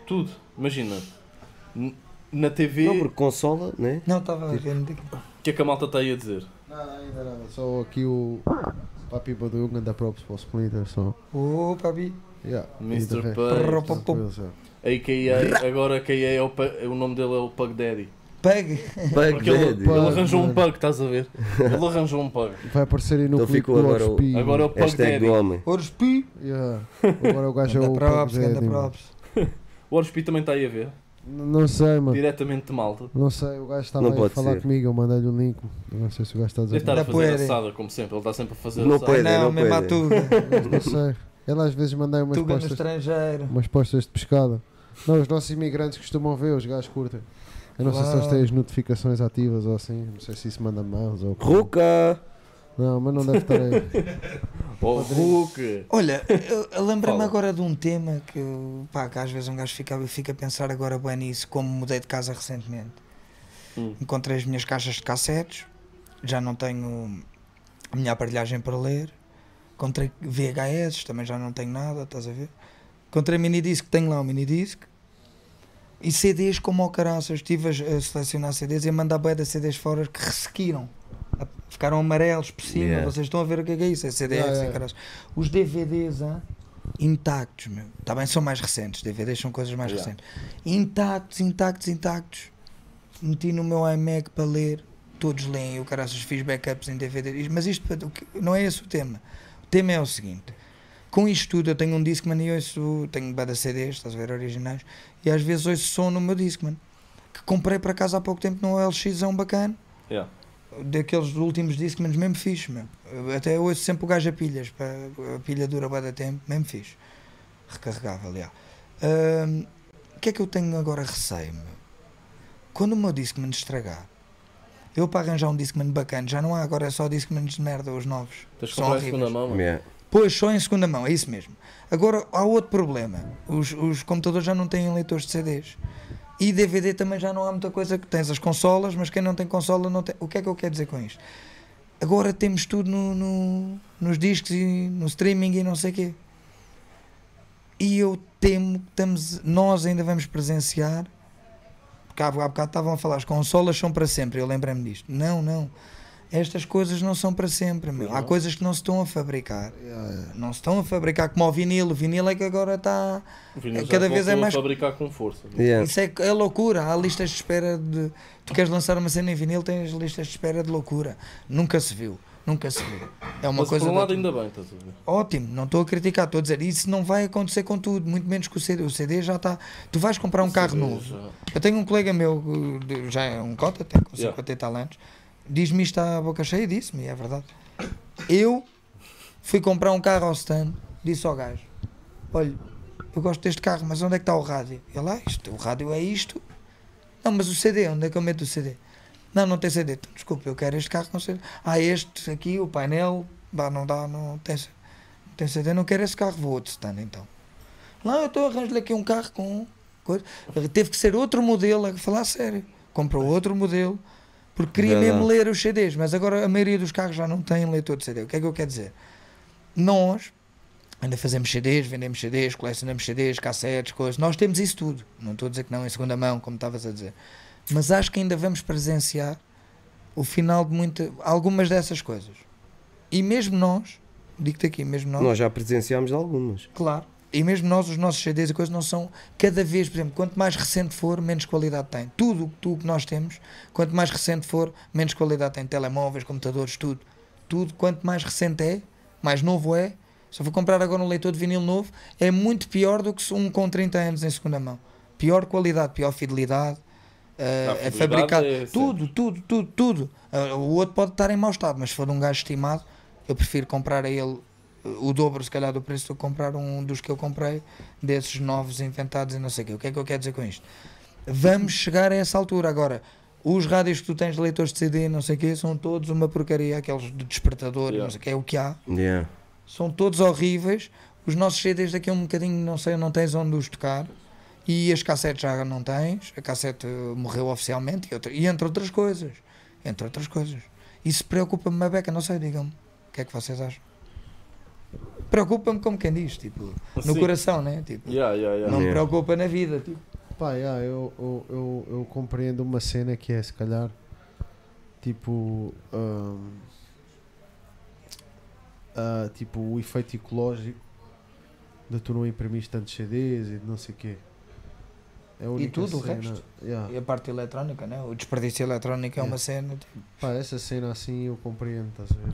S1: tudo. Imagina, na TV,
S2: Não, porque consola, né?
S5: Não, estava a ver.
S1: o que é que a malta está aí a dizer?
S4: Nada, ainda nada. Só aqui o Papi Badung anda props para o Splinter. Só.
S5: Ô, papi.
S4: Yeah.
S1: Mr. Pug, a.k.a. agora a.k.a. é o, o nome dele é o Pug Daddy.
S5: Pegue.
S2: Bug
S1: Porque ele,
S2: Daddy.
S1: ele
S4: Pug,
S1: arranjou um pug, estás a ver? Ele arranjou um pug.
S4: Vai aparecer aí no
S2: Então
S4: clipe
S2: ficou
S4: do
S2: agora o-
S4: Ospi.
S1: Agora é o Pug
S2: Hashtag
S1: Daddy.
S2: do homem.
S5: Ouros pi.
S4: Yeah. Agora o gajo é
S5: Ganda
S4: o
S5: props,
S4: Pug
S5: ganda
S4: Daddy, mano.
S5: props.
S1: O Orspi também está aí a ver.
S4: N- Não sei, mano.
S1: Diretamente de Malta.
S4: Não sei, o gajo estava
S2: Não
S4: aí a
S2: pode
S4: falar
S2: ser.
S4: comigo, eu mandei-lhe o link. Não sei se o gajo está a
S1: Deve
S4: dizer.
S1: estar a
S5: Da
S1: fazer
S5: poeira.
S1: assada, como sempre. Ele está sempre a fazer
S2: Não
S1: assada.
S2: pode.
S5: não,
S2: não
S5: mesmo à tuga.
S4: Não sei. Ele às vezes mandei umas
S5: Tuga no
S4: postas,
S5: estrangeiro.
S4: umas postas de pescada. Não, os nossos imigrantes costumam ver, os gajos curtem. Eu não sei se eles têm as notificações ativas ou assim. Não sei se isso manda mails ou.
S2: Ruca!
S4: Não, mas não deve estar aí.
S1: Oh, Hulk!
S5: Olha,
S1: Fala.
S5: agora de um tema que, pá, que às vezes um gajo fica, fica a pensar agora bem nisso, como mudei de casa recentemente.
S1: Hum.
S5: Encontrei as minhas caixas de cassetes, já não tenho a minha aparelhagem para ler. Encontrei VHS, também já não tenho nada, estás a ver? Encontrei minidisc, tenho lá o minidisc. E CDs como ao caraças, estive a, selecionar CDs e a mandar bué de CDs fora que ressequiram. Ficaram amarelos por cima,
S2: Yeah.
S5: vocês estão a ver o que é, que é isso? É CDs
S4: Yeah,
S5: e
S4: yeah.
S5: caraças. Os DVDs, hã? intactos, meu. Também são mais recentes, DVDs são coisas mais
S1: Yeah.
S5: recentes. Intactos, intactos, intactos. Meti no meu iMac para ler, todos leem, eu caraças fiz backups em DVDs, mas isto não é esse o tema. O tema é o seguinte: com isto tudo eu tenho um Discman e ouço, tenho bada CDs, estás a ver, originais, e às vezes ouço som no meu Discman, que comprei para casa há pouco tempo no OLX, é um bacana,
S1: Yeah.
S5: daqueles últimos Discmans mesmo fixe, meu. Eu Até ouço sempre o gajo a pilhas, para, a pilha dura bada tempo, mesmo fixe. Recarregável. Ahm, O que é que eu tenho agora receio, meu? Quando o meu Discman estragar, eu para arranjar um Discman bacana, já não há agora é só Discmans de merda, os novos.
S1: Tens comprar em
S5: horríveis.
S1: segunda mão. mano.
S2: Yeah.
S5: Pois, só em segunda mão, é isso mesmo. Agora, há outro problema. Os, os computadores já não têm leitores de CDs. E DVD também já não há muita coisa que tens as consolas, mas quem não tem consola não tem. O que é que eu quero dizer com isto? Agora temos tudo no, no- nos discos e no streaming e não sei o quê. E eu temo que estamos, nós ainda vamos presenciar. Porque há, há bocado estavam a falar, as consolas são para sempre, eu lembrei-me disto. Não, não. Estas coisas não são para sempre, meu. Há coisas que não se estão a fabricar. Não se estão a fabricar como o vinil. O vinil é que agora está.
S1: O já
S5: Cada vez é
S1: voltou a
S5: mais-
S1: fabricar com força.
S2: Yeah.
S5: Isso é, é loucura. Há listas de espera de. Tu queres lançar uma cena em vinil, tens listas de espera de loucura. Nunca se viu. Nunca se viu. É uma
S1: Mas
S5: coisa.
S1: por um lado
S5: outro-
S1: ainda bem, estás a ver?
S5: Ótimo, não estou a criticar, estou a dizer, isso não vai acontecer com tudo, muito menos com o CD. O CD já está. Tu vais comprar um carro
S1: CD
S5: novo.
S1: já-
S5: Eu tenho um colega meu, de- já é um cota, tem com
S1: Yeah.
S5: 50 e tal anos, diz-me isto à boca cheia, disse-me, é verdade. Eu fui comprar um carro ao stand, disse ao gajo: Olha, eu gosto deste carro, mas onde é que está o rádio? Ele lá, isto, o rádio é isto. Não, mas o CD, onde é que eu meto o CD? Não, não tem CD. Então, Desculpa, eu quero este carro com CD. Ah, este aqui, o painel, bah, não dá, não tem, não tem CD, não quero esse carro, vou outro stand então. Lá eu estou a arranjar-lhe aqui um carro com coisa. Teve que ser outro modelo, a falar sério. Comprou outro modelo, porque queria
S2: Verdade.
S5: mesmo ler os CDs, mas agora a maioria dos carros já não tem leitor de CD. O que é que eu quero dizer? Nós ainda fazemos CDs, vendemos CDs, colecionamos CDs, cassetes, coisas. Nós temos isso tudo. Não estou a dizer que não em segunda mão, como estavas a dizer. Mas acho que ainda vamos presenciar o final de muita, algumas dessas coisas. E mesmo nós, digo-te aqui, mesmo nós,
S2: Nós já presenciámos algumas.
S5: Claro. E mesmo nós, os nossos CDs e coisas não são cada vez, por exemplo, quanto mais recente for, menos qualidade tem. Tudo o que nós temos, quanto mais recente for, menos qualidade tem. Telemóveis, computadores, tudo. Tudo, quanto mais recente é, mais novo é. Se eu for comprar agora um leitor de vinil novo, é muito pior do que um com 30 anos em segunda mão. Pior qualidade, pior fidelidade.
S1: A
S5: é fabricado.
S1: é
S5: tudo, tudo, tudo, tudo. Ah, o outro pode estar em mau estado, mas se for um gajo estimado, eu prefiro comprar a ele o dobro, se calhar, do preço do que comprar um dos que eu comprei, desses novos inventados e não sei o quê. O que é que eu quero dizer com isto? Vamos chegar a essa altura. Agora, os rádios que tu tens de leitores de CD, não sei o quê, são todos uma porcaria, aqueles de despertador,
S1: Yeah.
S5: não sei o quê, é o que há.
S2: Yeah.
S5: São todos horríveis. Os nossos CDs daqui a um bocadinho, não sei, não tens onde os tocar. E as cassetes já não tens. A cassete morreu oficialmente. E, outra- e entre outras coisas. Entre outras coisas. Isso preocupa-me uma beca, não sei, digam-me. O que é que vocês acham? Preocupa-me como quem diz, tipo, no coração, né? Tipo,
S1: Yeah, yeah, yeah.
S5: não me preocupa na vida, tipo.
S4: Pá, yeah, eu, eu, eu, eu compreendo uma cena que é se calhar tipo hum, ah, tipo o efeito ecológico de tu não imprimir tantos CDs e de não sei o quê. É única
S5: tudo o
S4: cena-
S5: resto.
S4: yeah.
S5: E a parte eletrónica, né? O desperdício eletrónico é uma cena. Tipo,
S4: Pá, essa cena assim eu compreendo, estás a ver?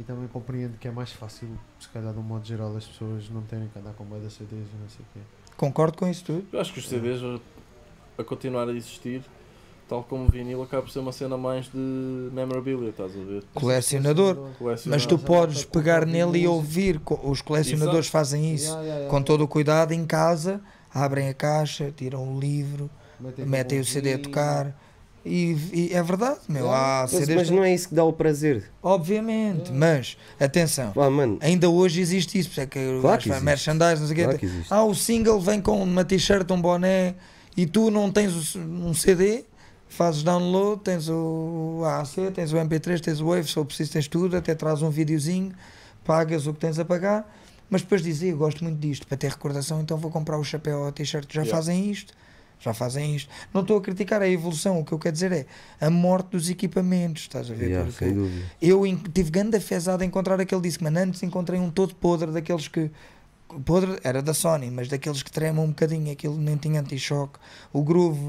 S4: E também compreendo que é mais fácil, se calhar de um modo geral, as pessoas não terem que andar com medo de CDs e não sei o quê.
S5: concordo com isso tudo.
S1: Eu acho que os CDs a, a continuar a existir, tal como o vinil, acaba por ser uma cena mais de memorabilia, estás a ver?
S5: Colecionador.
S1: Colecionar.
S5: Mas tu podes pegar nele e ouvir. Os colecionadores fazem isso.
S4: Yeah, yeah, yeah.
S5: Com todo o cuidado em casa, abrem a caixa, tiram o livro,
S4: Metem
S5: metem o
S4: um
S5: CD a tocar. E, e é verdade, meu. Há
S2: Mas, mas não é isso que dá o prazer.
S5: Obviamente, mas atenção,
S2: mano,
S5: ainda hoje existe isso. É que
S2: Claro que existe.
S5: merchandising, não sei
S2: claro que existe.
S5: Ah, o single vem com uma t-shirt, um boné e tu não tens um CD, fazes download, tens o AAC, tens o MP3, tens o Wave, se for preciso tens tudo, até traz um videozinho, pagas o que tens a pagar, mas depois dizes, eu gosto muito disto, para ter recordação, então vou comprar o chapéu ou a t-shirt, já
S1: Yeah.
S5: fazem isto. Já fazem isto. Não estou a criticar a evolução, o que eu quero dizer é a morte dos equipamentos, estás a ver?
S2: Yeah,
S5: Porque eu tive grande fezada a encontrar aquele disco, mas antes encontrei um todo podre, daqueles que. Podre era da Sony, mas daqueles que tremam um bocadinho, aquilo nem tinha anti-choque, o groove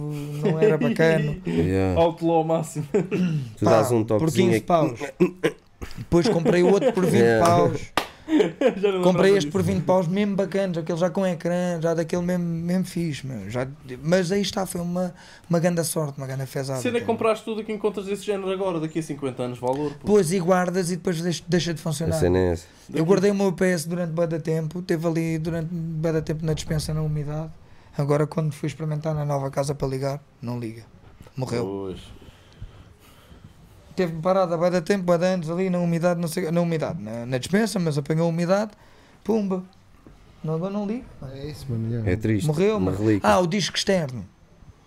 S5: não era bacana.
S2: Yeah.
S1: Outlaw ao máximo.
S2: Tu
S5: Pá,
S2: dás um
S5: por
S2: toquezinho
S5: 15
S2: aqui.
S5: paus. Depois comprei outro por 20
S2: Yeah.
S5: paus.
S1: Já não
S5: Comprei este por
S1: disso.
S5: 20 paus, mesmo bacanas, aquele já com ecrã, já daquele mesmo, mesmo fixe, meu. Já, mas aí está, foi uma, uma grande sorte, uma grande fezada.
S1: É que
S5: entende?
S1: compraste tudo que encontras desse género agora, daqui a 50 anos, valor. pô.
S5: Pois, e guardas e depois deixa, deixa de funcionar.
S2: é.
S5: Eu guardei o meu PS durante bada tempo, teve ali durante bada tempo na dispensa na umidade. Agora quando fui experimentar na nova casa para ligar, não liga. Morreu.
S1: Pois.
S5: Teve parado há bada tempo, bada anos ali na umidade, não sei, na umidade, na, na dispensa, mas apanhou a umidade, pumba. Não, agora não liga.
S4: É isso, mano.
S2: É triste.
S5: Morreu,
S2: uma
S5: mas-
S2: relíquia.
S5: Ah, o disco externo.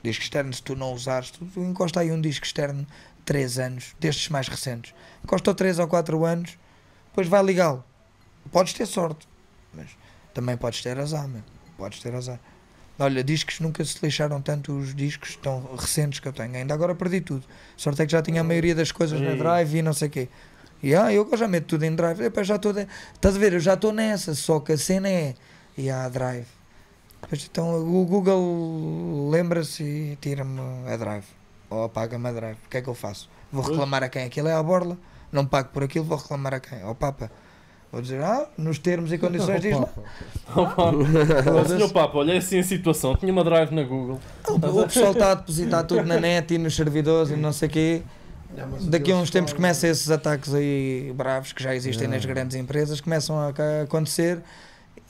S5: Disco externo, se tu não usares, tu, tu encosta aí um disco externo 3 anos, destes mais recentes. Encosta 3 ou 4 anos, depois vai ligá-lo. Podes ter sorte, mas também podes ter azar, meu. Podes ter azar. Olha, discos nunca se lixaram tanto os discos tão recentes que eu tenho. Ainda agora perdi tudo. Sorte é que já tinha a maioria das coisas na drive e não sei o quê. E ah, eu já meto tudo em drive. Epá, já estou. de- Estás a ver? Eu já estou nessa, só que a cena é. E há a drive. Pois então o Google lembra-se e tira-me a drive. Ou apaga-me a drive. O que é que eu faço? Vou reclamar a quem? Aquilo é a borla. Não pago por aquilo, vou reclamar a quem? Ao Papa. Vou dizer, ah, nos termos e condições diz lá.
S1: Opa. Ó, senhor Papa, olha é assim a situação. Tinha uma drive na Google.
S5: O, o pessoal está a depositar tudo na net e nos servidores e não sei o quê. Daqui a uns tempos começam esses ataques aí bravos que já existem nas grandes empresas, começam a, acontecer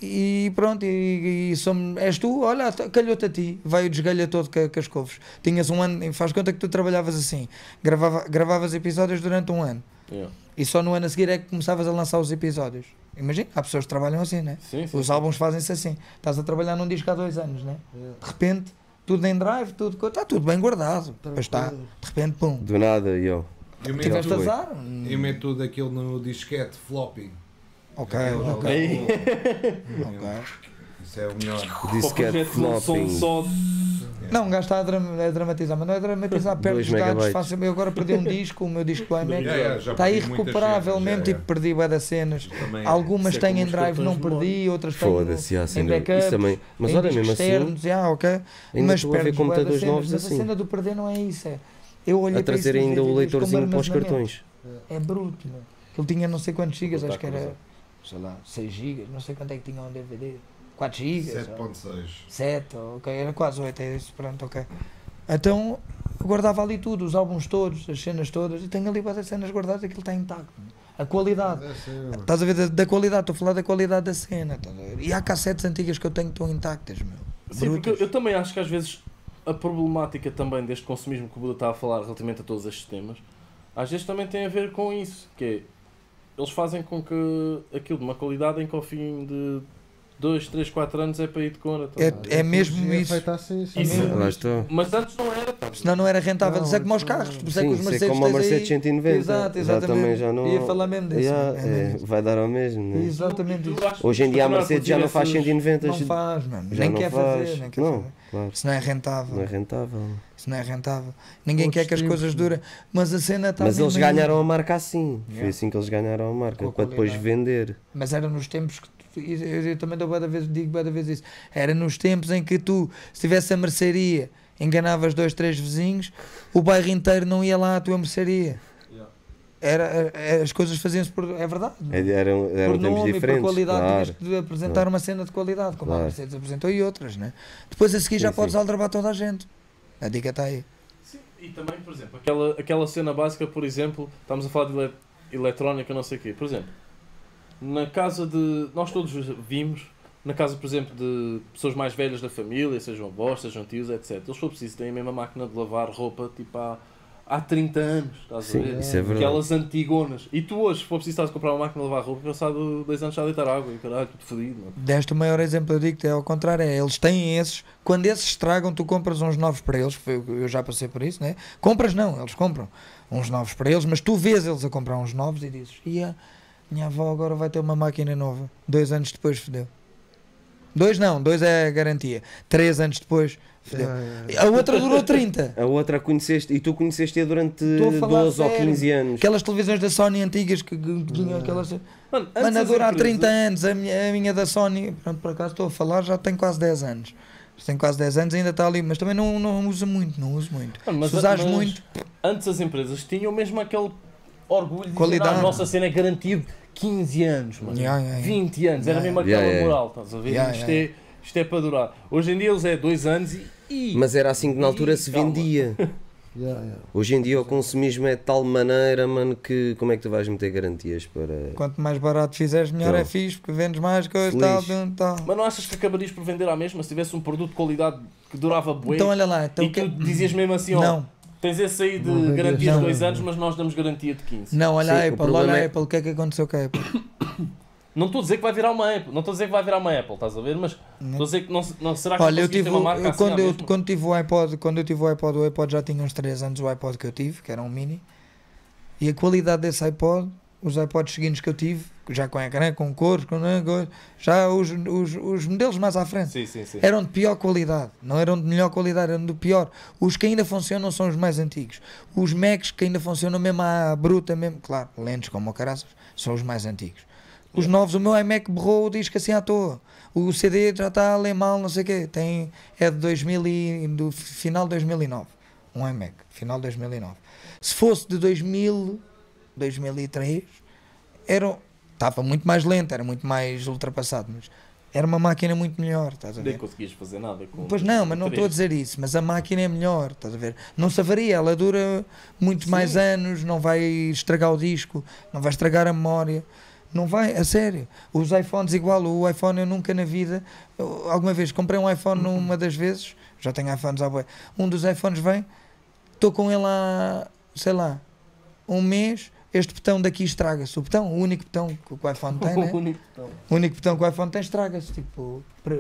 S5: e pronto, e, e somos, és tu, olha, calhou-te a ti, vai o desgalha todo com, com as couves. Tinhas um ano, faz conta que tu trabalhavas assim, gravava, gravavas episódios durante um ano
S1: Yeah.
S5: E só no ano a seguir é que começavas a lançar os episódios. Imagina, há pessoas que trabalham assim, né?
S1: Sim, sim.
S5: Os álbuns fazem-se assim. Estás a trabalhar num disco há dois anos, né? De repente, tudo em drive, tudo está tudo bem guardado. Pois está, de repente, pum.
S2: Do nada, e eu.
S3: Eu meto,
S5: Tiveste
S2: foi.
S5: azar?
S3: eu meto tudo aquilo no disquete floppy.
S5: Ok,
S3: Aquilo
S5: ok.
S3: Isso é o melhor.
S2: Disquete
S1: são
S2: flopping.
S1: só.
S5: Não, um gajo está a, dram- a dramatizar, mas não é dramatizar perto
S2: Dois
S5: dos dados.
S2: megabytes.
S5: Fácil. Eu agora perdi um disco, o meu disco do iMac.
S3: Yeah, yeah, já
S5: Está
S3: perdi muitas
S5: irrecuperável
S3: cenas,
S5: mesmo,
S3: já,
S5: tipo, perdi bué das cenas.
S3: Também é.
S5: Algumas
S1: Isso é
S5: têm
S1: como
S5: em
S1: os
S5: drive, não
S1: de
S5: perdi, outras têm
S2: Foda-se, já, sem
S5: em
S2: dúvida.
S5: backups,
S2: Isso também. Mas
S5: em
S2: olha,
S5: discos
S2: mesmo assim,
S5: externos, já, ok.
S2: ainda
S5: mas
S2: estou a ver
S5: perdes bué das
S2: computadores
S5: cenas,
S2: novos
S5: mas a
S2: assim.
S5: cena do perder não é isso, é... Eu olhei
S2: A
S5: para isso
S2: trazer
S5: nos
S2: ainda o
S5: como
S2: leitorzinho para os
S5: armazenamento.
S2: cartões.
S5: É bruto, meu. Ele tinha não sei quantos gigas, acho que era, sei lá, 6 gigas, não sei quanto é que tinha um DVD. 4 gigas.
S3: 7.6.
S5: 7, ok, era quase 8, é isso, pronto, ok. Então, eu guardava ali tudo, os álbuns todos, as cenas todas, e tenho ali várias cenas guardadas, aquilo está intacto. A qualidade.
S4: Mano.
S5: Estás a ver da, da qualidade, estou a falar da qualidade da cena. estás a ver? E há cassetes antigas que eu tenho que estão intactas, meu.
S1: Sim, porque eu, eu também acho que às vezes a problemática também deste consumismo que o Buda está a falar relativamente a todos estes temas, às vezes também tem a ver com isso, que é, eles fazem com que aquilo de uma qualidade em que ao fim de 2, 3, 4 anos é para ir de cona. tá
S5: É-
S1: bem?
S5: é mesmo isso.
S4: assim, sim.
S2: Lá estou.
S1: Mas antes não era. tá?
S5: Senão não era rentável.
S4: Não,
S5: Isso é como aos carros. Por isso é que
S2: Sim,
S5: os
S2: isso é
S5: Mercedes
S2: como a Mercedes 190.
S5: Exato,
S2: Já
S5: exatamente.
S2: também já não.
S5: Ia falar mesmo disso.
S2: Yeah,
S5: é
S2: é, vai dar ao mesmo. né?
S5: Exatamente isso.
S2: Hoje em dia a Mercedes já não faz
S1: esses-
S2: 190.
S5: Não faz, mano.
S2: já
S5: Nem
S2: não
S5: quer
S2: faz.
S5: fazer. Nem quer
S2: não,
S5: fazer.
S2: claro.
S5: Isso não é rentável.
S2: Não é rentável.
S5: Isso não é rentável. Ninguém
S4: Outros
S5: quer que as
S4: tempos,
S5: coisas durem. Mas a cena está
S2: Mas eles ganharam a marca assim. Foi assim que eles ganharam a marca. Para depois vender.
S5: Mas era nos tempos que eu, eu também dou da vez, digo da vez isso. Era nos tempos em que tu, se tivesse a mercearia, enganavas dois, três vizinhos, o bairro inteiro não ia lá à tua mercearia. Era, era- as coisas faziam-se por. É verdade.
S2: É- Eram, eram
S5: por
S2: tempos
S5: nome e
S2: diferentes.
S5: por qualidade
S2: claro.
S5: tinhas de apresentar uma cena de qualidade, como a
S2: Claro.
S5: Mercedes apresentou e outras, né? Depois a seguir já
S2: Sim,
S5: podes
S2: sim.
S5: aldrabar toda a gente. A dica está aí.
S1: Sim, e também, por exemplo, aquela, aquela cena básica, por exemplo, estamos a falar de ele- eletrónica, não sei o quê. Por exemplo, na casa de. Nós todos vimos, na casa, por exemplo, de pessoas mais velhas da família, sejam avós, sejam tios, etc. Eles, for preciso, têm a mesma máquina de lavar roupa tipo há, há 30 anos, estás a
S2: Sim,
S1: ver?
S2: isso é verdade.
S1: Aquelas antigonas. E tu hoje, se for preciso, estás a comprar uma máquina de lavar roupa, passado dois anos já a deitar água e caralho, tudo fodido, mano.
S5: Deste o maior exemplo, eu digo-te, é ao contrário, é, eles têm esses, quando esses estragam, tu compras uns novos para eles, que eu já passei por isso, né? Compras não, eles compram uns novos para eles, mas tu vês eles a comprar uns novos e dizes, e a minha avó agora vai ter uma máquina nova, dois anos depois fodeu. Dois não, dois é a garantia, três anos depois fodeu.
S4: É, é.
S5: A outra durou 30.
S2: A outra conheceste, e tu conheceste-a durante
S5: Estou a falar
S2: 12 ou
S5: sério.
S2: 15 anos.
S5: Aquelas televisões da Sony antigas que, que tinham aquelas.
S1: Mano,
S5: a durar
S1: empresas-
S5: 30 anos, a minha, a minha da Sony, pronto, por acaso estou a falar, já tem quase 10 anos. Já tem quase 10 anos ainda está ali, mas também não, não uso muito, não uso muito.
S1: Mano, mas-
S5: Se usares
S1: mas
S5: muito,
S1: Antes as empresas tinham mesmo aquele orgulho de
S5: Qualidade.
S1: dizer, "Ah, a nossa cena é garantido 15 anos, mano.
S5: Yeah, yeah, yeah.
S1: 20 anos, era mesmo aquela moral, estás a ver?
S5: Yeah,
S1: isto,
S5: yeah.
S1: É, isto é para durar. Hoje em dia eles é 2 anos e. e-
S2: Mas era assim que na altura se
S1: Calma.
S2: vendia.
S4: Yeah, yeah.
S2: Hoje em dia o consumismo é de tal maneira, mano, que como é que tu vais meter garantias para.
S5: Quanto mais barato fizeres, melhor
S2: Então.
S5: é fixe, porque vendes mais coisas, tal, tal, tal.
S1: Mas não achas que acabarias por vender à mesma se tivesse um produto de qualidade que durava bué?
S5: Então olha lá, então
S1: e
S5: que-
S1: tu dizias mesmo assim, ó,
S5: Não,
S1: tens esse aí de
S4: vendias
S1: garantia de
S5: nada.
S1: 2 anos, mas nós damos garantia de 15.
S5: não, olha
S2: Sim,
S5: a
S2: o
S5: Apple, olha a
S2: é-
S5: Apple, o que é que aconteceu com a Apple?
S1: Não estou a dizer que vai virar uma Apple, não estou a dizer que vai virar uma Apple, estás a ver? Mas estou a dizer que não, não será que
S5: Olha, eu tive,
S1: ter uma marca assim
S5: quando, eu, quando tive o iPod, quando eu tive o iPod, o iPod já tinha uns 3 anos, o iPod que eu tive, que era um mini, e a qualidade desse iPod, os iPods seguintes que eu tive, já com ecrã, com cores, com coisa, já os, os, os modelos mais à frente,
S1: Sim, sim, sim.
S5: eram de pior qualidade, não eram de melhor qualidade, eram de pior. Os que ainda funcionam são os mais antigos. Os Macs que ainda funcionam mesmo à bruta, mesmo, claro, lentes como o caraças, são os mais antigos. Os novos, o meu iMac borrou o disco assim à toa. O CD já está a ler mal, não sei o quê. Tem, é de 2000 e, do final de 2009. Um iMac, final de 2009. Se fosse de 2000, 2003, era, estava muito mais lento, era muito mais ultrapassado, mas era uma máquina muito melhor, estás a ver?
S1: Nem conseguias fazer nada com
S5: Pois não, mas não estou a dizer isso, mas a máquina é melhor, estás a ver? Não se avaria, ela dura muito mais anos, não vai estragar o disco, não vai estragar a memória, não vai, a sério. Os iPhones igual, o iPhone eu nunca na vida, eu, alguma vez comprei um iPhone numa das vezes, já tenho iPhones à boia, um dos iPhones vem, estou com ele há, sei lá, um mês, este botão daqui estraga-se, o botão, o único botão que o iPhone tem, né?
S1: O único botão.
S5: O único botão que o iPhone tem estraga-se. Tipo, para-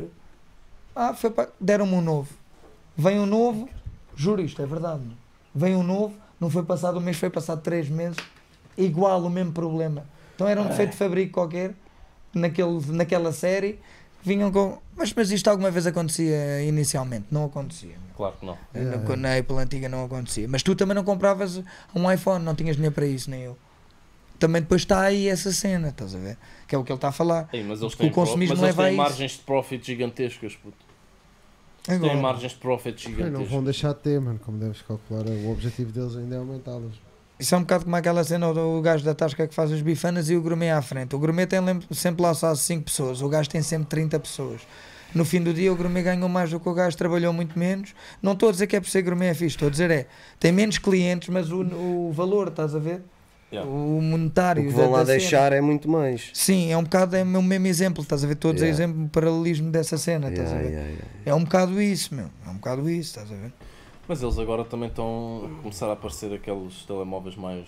S5: ah, foi para... deram-me um novo. Vem um novo, juro isto, é verdade. meu. Vem um novo, não foi passado um mês, foi passado três meses, igual o mesmo problema. Então era um defeito de fabrico qualquer, naquele, naquela série, vinham com. Mas, mas isto alguma vez acontecia inicialmente? Não acontecia.
S1: Claro que não.
S5: Na, na Apple antiga não acontecia. Mas tu também não compravas um iPhone, não tinhas dinheiro para isso, nem eu. Também depois está aí essa cena, estás a ver? Que é o que ele está a falar.
S1: Ei, mas eles
S5: O
S1: têm,
S5: consumismo
S1: mas eles
S5: leva a
S1: têm
S5: isso.
S1: margens de profit gigantescas, puto. Têm
S5: Agora,
S1: margens de profit
S4: Bem, não
S1: gigantescas.
S4: vão deixar de ter, mano, como deves calcular. O objetivo deles ainda é aumentá-las.
S5: Isso é um bocado como aquela cena do gajo da tasca que faz as bifanas e o gourmet à frente. O gourmet tem sempre lá só 5 pessoas, o gajo tem sempre 30 pessoas. No fim do dia o gourmet ganhou mais do que o gajo, trabalhou muito menos. Não estou a dizer que é por ser gourmet é fixe, estou a dizer é, tem menos clientes, mas o, o valor, estás a ver?
S1: Yeah.
S5: O
S2: O
S5: monetário.
S2: que
S5: da-
S2: vão lá
S5: da cena.
S2: deixar é muito mais.
S5: Sim, é um bocado é o mesmo exemplo, estás a ver? Todos
S2: Yeah.
S5: é exemplo, paralelismo dessa cena, estás
S2: Yeah,
S5: a ver?
S2: yeah, yeah.
S5: É um bocado isso, meu. É um bocado isso, estás a ver?
S1: Mas eles agora também estão a começar a aparecer aqueles telemóveis mais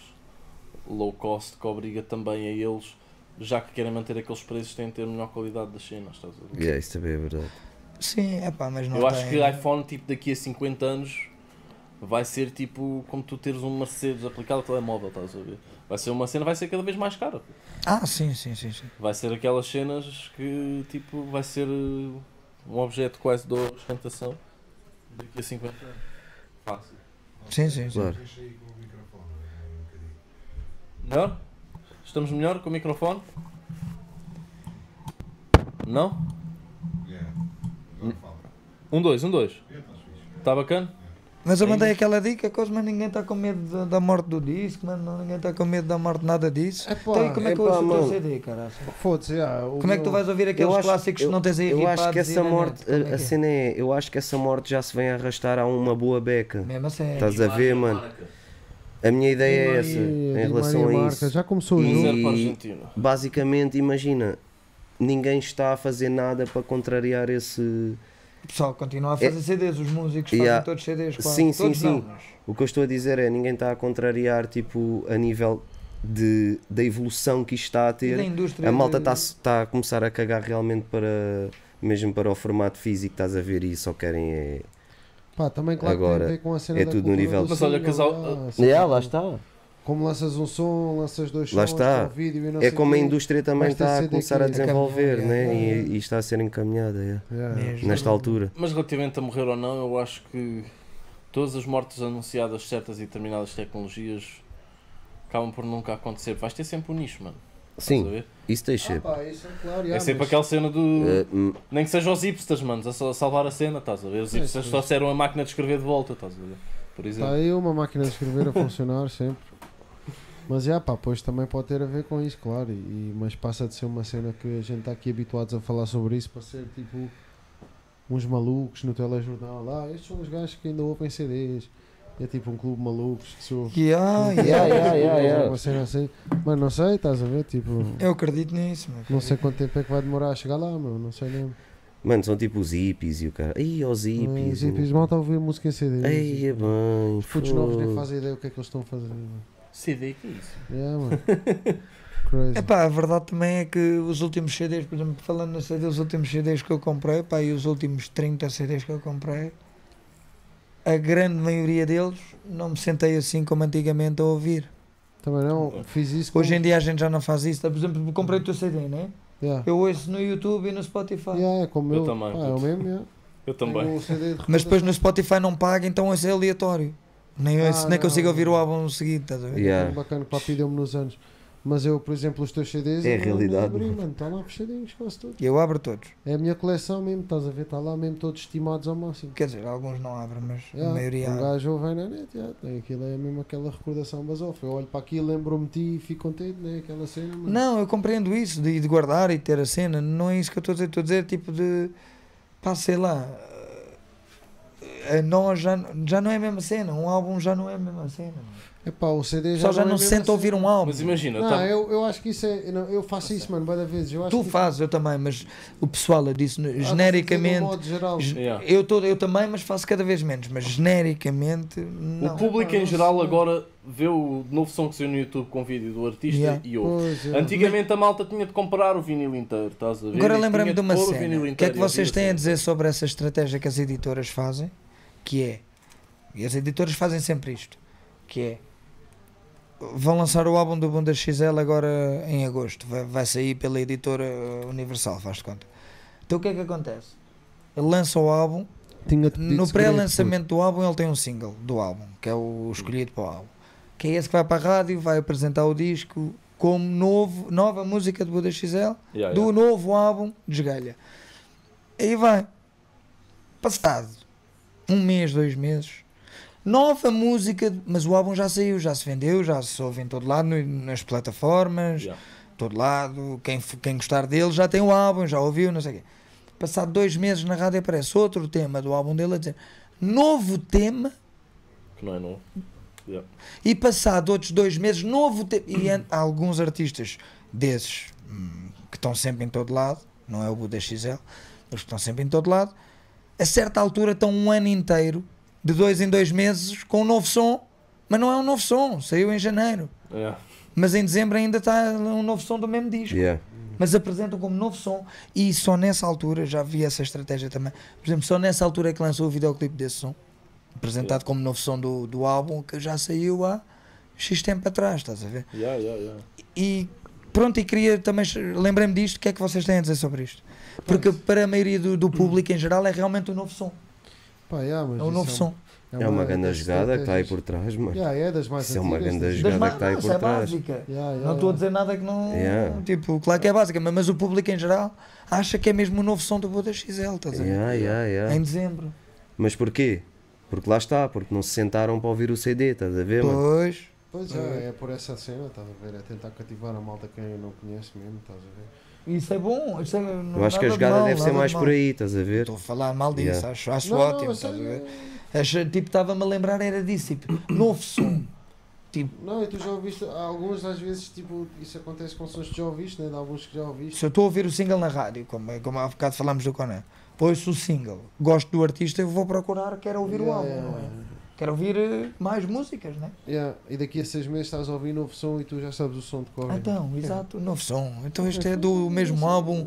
S1: low cost que obriga também a eles, já que querem manter aqueles preços, têm de ter a melhor qualidade das cenas, estás a ver?
S2: Yeah, isso também é verdade.
S5: Sim, é pá, mas não
S1: Eu acho
S5: tem-
S1: que iPhone tipo daqui a 50 anos vai ser tipo como tu teres um Mercedes aplicado ao telemóvel, estás a ver? Vai ser uma cena, vai ser cada vez mais cara.
S5: Ah, sim, sim, sim, sim.
S1: Vai ser aquelas cenas que tipo vai ser uh, um objeto quase de ostentação daqui a 50 anos. Fácil.
S5: Sim, sim, sim.
S2: Claro.
S3: Deixa aí com o microfone. bocadinho.
S1: Melhor? Estamos melhor com o microfone? Não?
S3: Fala.
S1: Um, dois, um, dois. Está bacana?
S5: Mas eu mandei aquela dica, coisa, mas ninguém está com medo da, morte do disco, mano. não- Ninguém está com medo da morte de nada disso.
S4: É pá,
S5: então, e como é que eu ouço o teu. CD, caralho?
S4: Foda-se, ah,
S5: Como é que tu vais ouvir aqueles clássicos
S2: eu-
S5: que não tens aí
S2: Eu acho que essa morte,
S5: é
S2: a, a
S5: é?
S2: cena é, eu acho que essa morte já se vem a arrastar há uma boa beca.
S5: Mesmo a sério.
S2: Estás a ver, mano? A minha ideia é essa, em
S4: Maria
S2: relação a
S4: Marca,
S2: isso.
S4: Já começou o
S2: E-
S1: a.
S2: Basicamente, imagina, ninguém está a fazer nada para contrariar esse.
S5: O pessoal continua a fazer CDs, os músicos
S2: Yeah.
S5: fazem todos CDs, quase.
S2: Sim, sim,
S5: todos
S2: sim.
S5: não, mas-
S2: O que eu estou a dizer é, ninguém está a contrariar, tipo, a nível de, da evolução que isto está a ter. A malta
S5: de-
S2: está está a começar a cagar realmente para. Mesmo para o formato físico, estás a ver, e só querem é.
S4: Pá, também claro
S2: Agora,
S4: que tem a ver com a cena
S2: é
S4: da
S2: tudo no nível-
S1: Mas olha, casal-
S4: lá, assim,
S2: Yeah,
S4: como-
S2: lá está.
S4: Como lanças um som, lanças dois
S2: Lá
S4: sons,
S2: está.
S4: com vídeo e não
S2: É
S4: sei
S2: como a
S4: quê.
S2: indústria também está a
S4: CD
S2: começar a
S4: aqui.
S2: desenvolver, né?
S5: yeah.
S2: E, e está a ser encaminhada. Yeah.
S5: Mesmo.
S2: nesta altura.
S1: Mas relativamente a morrer ou não, eu acho que todas as mortes anunciadas de certas e determinadas tecnologias acabam por nunca acontecer. Vais ter sempre um nicho, mano. Estás a
S2: Sim,
S1: ver?
S2: isso tem
S4: Ah,
S2: sempre.
S4: pá, isso é claro,
S1: É
S4: yeah,
S1: sempre
S4: mas-
S1: aquela cena do.
S2: Uh, hum,
S1: Nem que sejam os hipsters, mano, a sal- salvar a cena, estás a ver? Os
S4: Sim,
S1: hipsters
S4: sim.
S1: só disseram a máquina de escrever de volta, estás a ver? Por exemplo.
S4: Está aí uma máquina de escrever a funcionar sempre. Mas já, pá, pois também pode ter a ver com isso, claro. E, mas passa de ser uma cena que a gente está aqui habituados a falar sobre isso para ser tipo uns malucos no telejornal. Ah, estes são os gajos que ainda ouvem CDs. É tipo um clube malucos que se ouve.
S5: Yeah,
S1: Yeah,
S5: yeah.
S1: yeah, yeah, yeah.
S4: Uma cena assim. Mas não sei, estás a ver? Tipo,
S5: Eu acredito nisso. meu.
S4: não sei quanto tempo é que vai demorar a chegar lá, meu. Não sei mesmo.
S2: Mano, são tipo os hippies e o cara. Ih, os
S4: Os
S2: hippies.
S4: hippies mal está a ouvir música em CD.
S2: Ei, é bem.
S4: Os putos novos nem fazem ideia o que é que eles estão a fazer. mano.
S1: CD, que é isso?
S4: Yeah, mano. Crazy.
S5: Epá, a verdade também é que os últimos CDs, por exemplo, falando no CD, os últimos CDs que eu comprei, pá, e os últimos 30 CDs que eu comprei, a grande maioria deles não me sentei assim como antigamente a ouvir.
S4: Também não, fiz isso. com-
S5: Hoje em dia a gente já não faz isso. Por exemplo, comprei o teu CD, né?
S4: Yeah.
S5: Eu ouço no YouTube e no Spotify.
S4: Yeah, é como
S1: Eu
S4: eu.
S1: também,
S4: Pá, é o
S1: puto.
S4: mesmo, yeah.
S1: Eu também.
S4: Um CD de
S5: Mas depois no Spotify não paga, então ouço é aleatório. Nem,
S4: Ah,
S5: nem
S4: não.
S5: consigo ouvir o álbum seguido, estás a ver?
S2: Yeah.
S4: Bacana, o papi deu-me nos anos. Mas eu, por exemplo, os teus CDs.
S2: É a realidade,
S4: abri,
S2: mano.
S4: Está lá fechadinhos, quase todos.
S5: E eu abro todos.
S4: É a minha coleção mesmo, estás a ver? Está lá mesmo todos estimados ao máximo.
S5: Quer dizer, alguns não abrem, mas a
S4: Yeah,
S5: maioria
S4: um gajo ouve na net, yeah, tem aquilo, é mesmo aquela recordação basofa. Eu olho para aquilo, lembro-me de ti e fico contente, né? Aquela cena, mano.
S5: Não, eu compreendo isso, de, de guardar e ter a cena. Não é isso que eu estou a dizer. Estou a dizer tipo de. Pá, sei lá. Eh, nós já, já não é a mesma cena. Um álbum já não é a mesma cena.
S4: Epá, o CD já
S5: Só já
S4: não,
S5: não
S4: é
S5: se
S4: mesmo
S5: senta a ouvir
S4: assim.
S5: um álbum.
S1: Mas imagina,
S4: Não,
S1: tá-
S4: eu, eu acho que isso é. Não, eu faço isso, mano, várias vezes. Eu acho
S5: Tu
S4: que,
S5: fazes, eu também, mas o pessoal, eu disse
S4: Ah,
S5: genericamente.
S4: modo geral.
S5: ge-
S1: Yeah.
S5: Eu, tô, eu também, mas faço cada vez menos. Mas genericamente, não.
S1: O público em geral
S4: sei.
S1: agora vê o novo som que saiu no YouTube com vídeo do artista
S5: Yeah.
S1: e ouve.
S4: É.
S1: Antigamente a malta tinha de comprar o vinil inteiro, estás a ver?
S5: Agora
S1: E tinha
S5: de uma cena. O que é que vocês têm a
S1: assim.
S5: dizer sobre essa estratégia que as editoras fazem? Que é, e as editoras fazem sempre isto, que é, vão lançar o álbum do Bunda XL agora em agosto, vai, vai sair pela editora Universal, faz de conta. Então o que é que acontece? Ele lança o álbum, no pré-lançamento do álbum ele tem um single do álbum, que é o escolhido para o álbum, que é esse que vai para a rádio, vai apresentar o disco como novo, nova música do Buda XL,
S1: Yeah,
S5: do
S1: yeah.
S5: novo álbum de Esgalha. Aí vai. Passado um mês, dois meses. Nova música, mas o álbum já saiu, já se vendeu, já se ouve em todo lado, nas plataformas,
S1: Yeah.
S5: todo lado. Quem, quem gostar dele já tem o álbum, já ouviu, não sei o quê. Passado dois meses na rádio aparece outro tema do álbum dele a dizer novo tema
S1: Que não é novo. Yeah.
S5: e passado outros dois meses, novo tema. E há alguns artistas desses hum, que estão sempre em todo lado, não é o Buda XL, os que estão sempre em todo lado, a certa altura estão um ano inteiro, de dois em dois meses, com um novo som, mas não é um novo som, saiu em janeiro.
S1: Yeah.
S5: Mas em dezembro ainda está um novo som do mesmo disco.
S2: Yeah.
S5: Mas apresentam como novo som e só nessa altura, já vi essa estratégia também. Por exemplo, só nessa altura é que lançou o videoclipe desse som, apresentado como novo som do, do álbum que já saiu há X tempo atrás, estás a ver?
S1: Yeah, yeah, yeah.
S5: E pronto, e queria também, lembrei-me disto, o que é que vocês têm a dizer sobre isto? Porque para a maioria do, do público em geral é realmente um novo som,
S4: Pá, yeah, mas
S5: é um novo som.
S2: É uma grande
S4: das
S2: jogada que está aí por trás, mano.
S4: Yeah, é das mais
S2: Isso é uma grande jogada. Que está aí por
S5: é
S2: trás.
S5: básica.
S4: Yeah, yeah,
S5: Não estou a dizer nada que não.
S2: Yeah.
S5: Tipo, claro que é básica, mas- mas o público em geral acha que é mesmo o novo som do Buda XL, estás a ver?
S2: Yeah, yeah, yeah.
S5: Em dezembro.
S2: Mas porquê? Porque lá está, porque não se sentaram para ouvir o CD, estás a ver, mano?
S5: Pois.
S4: Pois é, é por essa cena, estás a ver? É tentar cativar a malta que eu não conhece mesmo, estás a ver?
S5: Isso é bom. Isso é, não
S2: Eu acho que a jogada
S5: mal,
S2: deve ser mais
S5: mal.
S2: por aí, estás a ver?
S5: Estou a falar mal disso,
S2: Yeah.
S5: acho, acho
S4: Não,
S5: ótimo.
S4: não,
S5: estás a ver? Acho, tipo, estava-me a lembrar, era disso, tipo, novo som. Tipo,
S4: Não, e tu já ouviste, alguns às vezes, tipo, isso acontece com sons que já ouviste, né? De alguns que já ouviste.
S5: se eu estou a ouvir o single na rádio, como, como há bocado falámos do Conan, ouço o single, gosto do artista, eu vou procurar, quero ouvir o
S4: Yeah,
S5: álbum,
S4: yeah,
S5: não é? Quero ouvir eh, mais músicas, né?
S4: Yeah, E daqui a seis meses estás a ouvir novo som e tu já sabes o som de cor.
S5: Então, exato, novo som. Então este é do mesmo álbum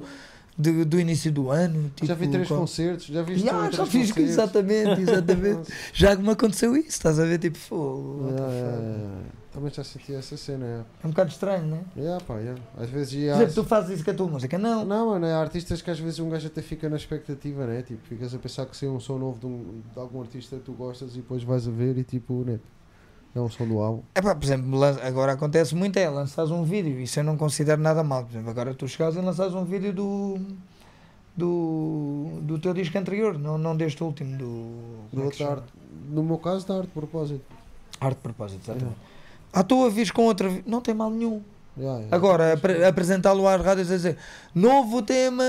S5: de- do início do ano. Tipo,
S4: já vi três
S5: qual-
S4: concertos, já viste
S5: Yeah,
S4: três
S5: já fiz
S4: concertos.
S5: exatamente, exatamente. já me aconteceu isso, estás a ver? Tipo, fogo.
S4: Yeah, yeah,
S5: fuck.
S4: yeah. Também já senti essa cena, é.
S5: É um bocado estranho, né?
S4: Yeah, pá, yeah. Às vezes
S5: Por exemplo, tu fazes isso com a tua música? Não.
S4: Não, mano, há artistas que às vezes um gajo até fica na expectativa, né? Tipo, ficas a pensar que saiu um som novo de, um- de algum artista que tu gostas e depois vais a ver e tipo, né? É um som do álbum.
S5: É pá, por exemplo, agora acontece muito é lançares um vídeo, isso eu não considero nada mal. Por exemplo, agora tu chegares e lançares um vídeo do. do. do teu disco anterior, não, não deste último, do.
S4: Do
S5: é
S4: outro
S5: chama?
S4: arte. No meu caso, da arte de propósito.
S5: Arte de propósito, exatamente. À toa vires com outra. Não tem mal nenhum.
S4: Yeah, yeah.
S5: Agora, apre- apresentá-lo às rádios a dizer novo tema,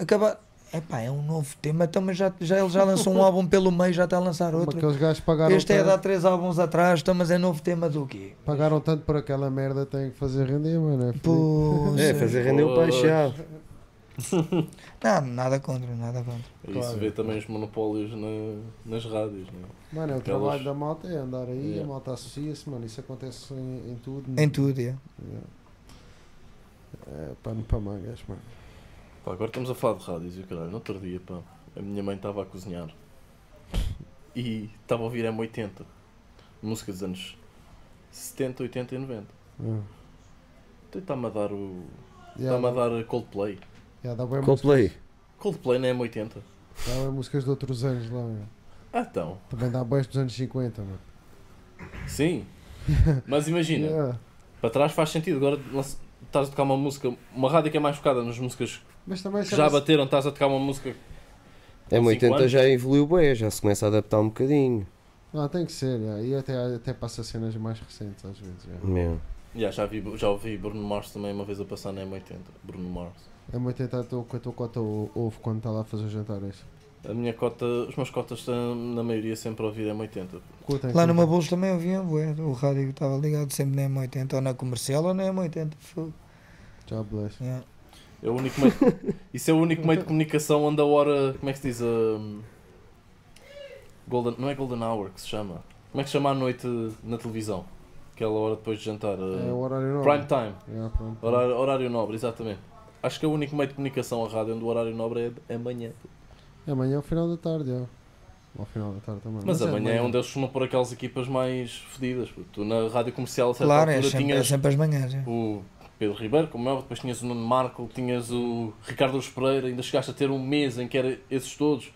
S5: acabar. Epá, é um novo tema, então, mas já, já, ele já lançou um álbum pelo meio, já está a lançar outro.
S4: aqueles gajos pagaram
S5: Este é de
S4: tanto,
S5: há três álbuns atrás, então, mas é novo tema do quê?
S4: pagaram tanto por aquela merda, têm que fazer render, mano. É.
S5: Pô,
S2: É, fazer render o paixão.
S5: Não, nada contra, nada contra.
S1: Isso
S4: Claro.
S1: vê também os monopólios na- nas rádios, não é?
S4: Mano, é o
S1: Aquelas-
S4: trabalho da malta, é andar aí,
S1: Yeah.
S4: a malta associa-se, mano. Isso acontece em, em tudo.
S5: Em tudo, é.
S4: Yeah. É pano para mangas, mano.
S1: Pá, agora estamos a falar de rádios e o caralho. No outro dia, pá, a minha mãe estava a cozinhar e estava a ouvir M80, música dos anos 70, 80 e 90.
S4: Yeah.
S1: Então está-me a dar o.
S4: Yeah,
S1: Está-me a dar Coldplay.
S4: yeah, dá
S2: Coldplay.
S1: Coldplay na M80.
S4: Dá bem músicas de outros anos lá, yeah.
S1: Ah, então.
S4: Também dá boas dos anos 50, mano.
S1: Sim. Mas imagina,
S4: Yeah.
S1: para trás faz sentido. Agora estás a tocar uma música, uma rádio que é mais focada nas músicas
S4: Mas também
S1: já bateram, estás a tocar uma música.
S2: É
S1: cinco
S2: M80
S1: anos?
S2: já evoluiu bem, já se começa a adaptar um bocadinho.
S4: Não, tem que ser, yeah. e até, até passa cenas mais recentes às vezes. Yeah.
S2: Meu.
S1: Já, já, vi, já ouvi Bruno Mars também uma vez a passar na M80. Bruno Mars.
S4: É muito tentar a tua, a tua cota ou- ouve quando está lá a fazer jantares.
S1: A minha cota, os meus cotas estão na maioria sempre a ouvir M80.
S4: Curtem,
S5: Lá no. Mabulos também bué, o rádio estava ligado sempre na M80, ou na comercial ou na M80. fogo.
S4: Já bless.
S5: Yeah.
S1: É o único meio, isso é o único meio de comunicação onde a hora. Como é que se diz? Um, golden, não é Golden Hour que se chama. Como é que se chama à noite na televisão? Aquela hora depois de jantar. uh,
S4: É o horário nobre.
S1: prime time.
S4: Yeah.
S1: Horário, horário nobre, exatamente. Acho que é o único meio de comunicação a rádio onde o horário nobre é amanhã.
S4: É amanhã ao final da tarde, já. Ao final da tarde também.
S1: Mas,
S4: é
S1: amanhã
S4: de
S1: é onde eles costumam pôr aquelas equipas mais fedidas. Tu na rádio comercial, a certa
S5: Claro, é
S1: altura,
S5: sempre, é
S1: tinhas
S5: sempre as manhãs. é.
S1: o Pedro Ribeiro, como é, depois tinhas o Nuno Marco, tinhas o Ricardo Pereira, ainda chegaste a ter um mês em que era esses todos.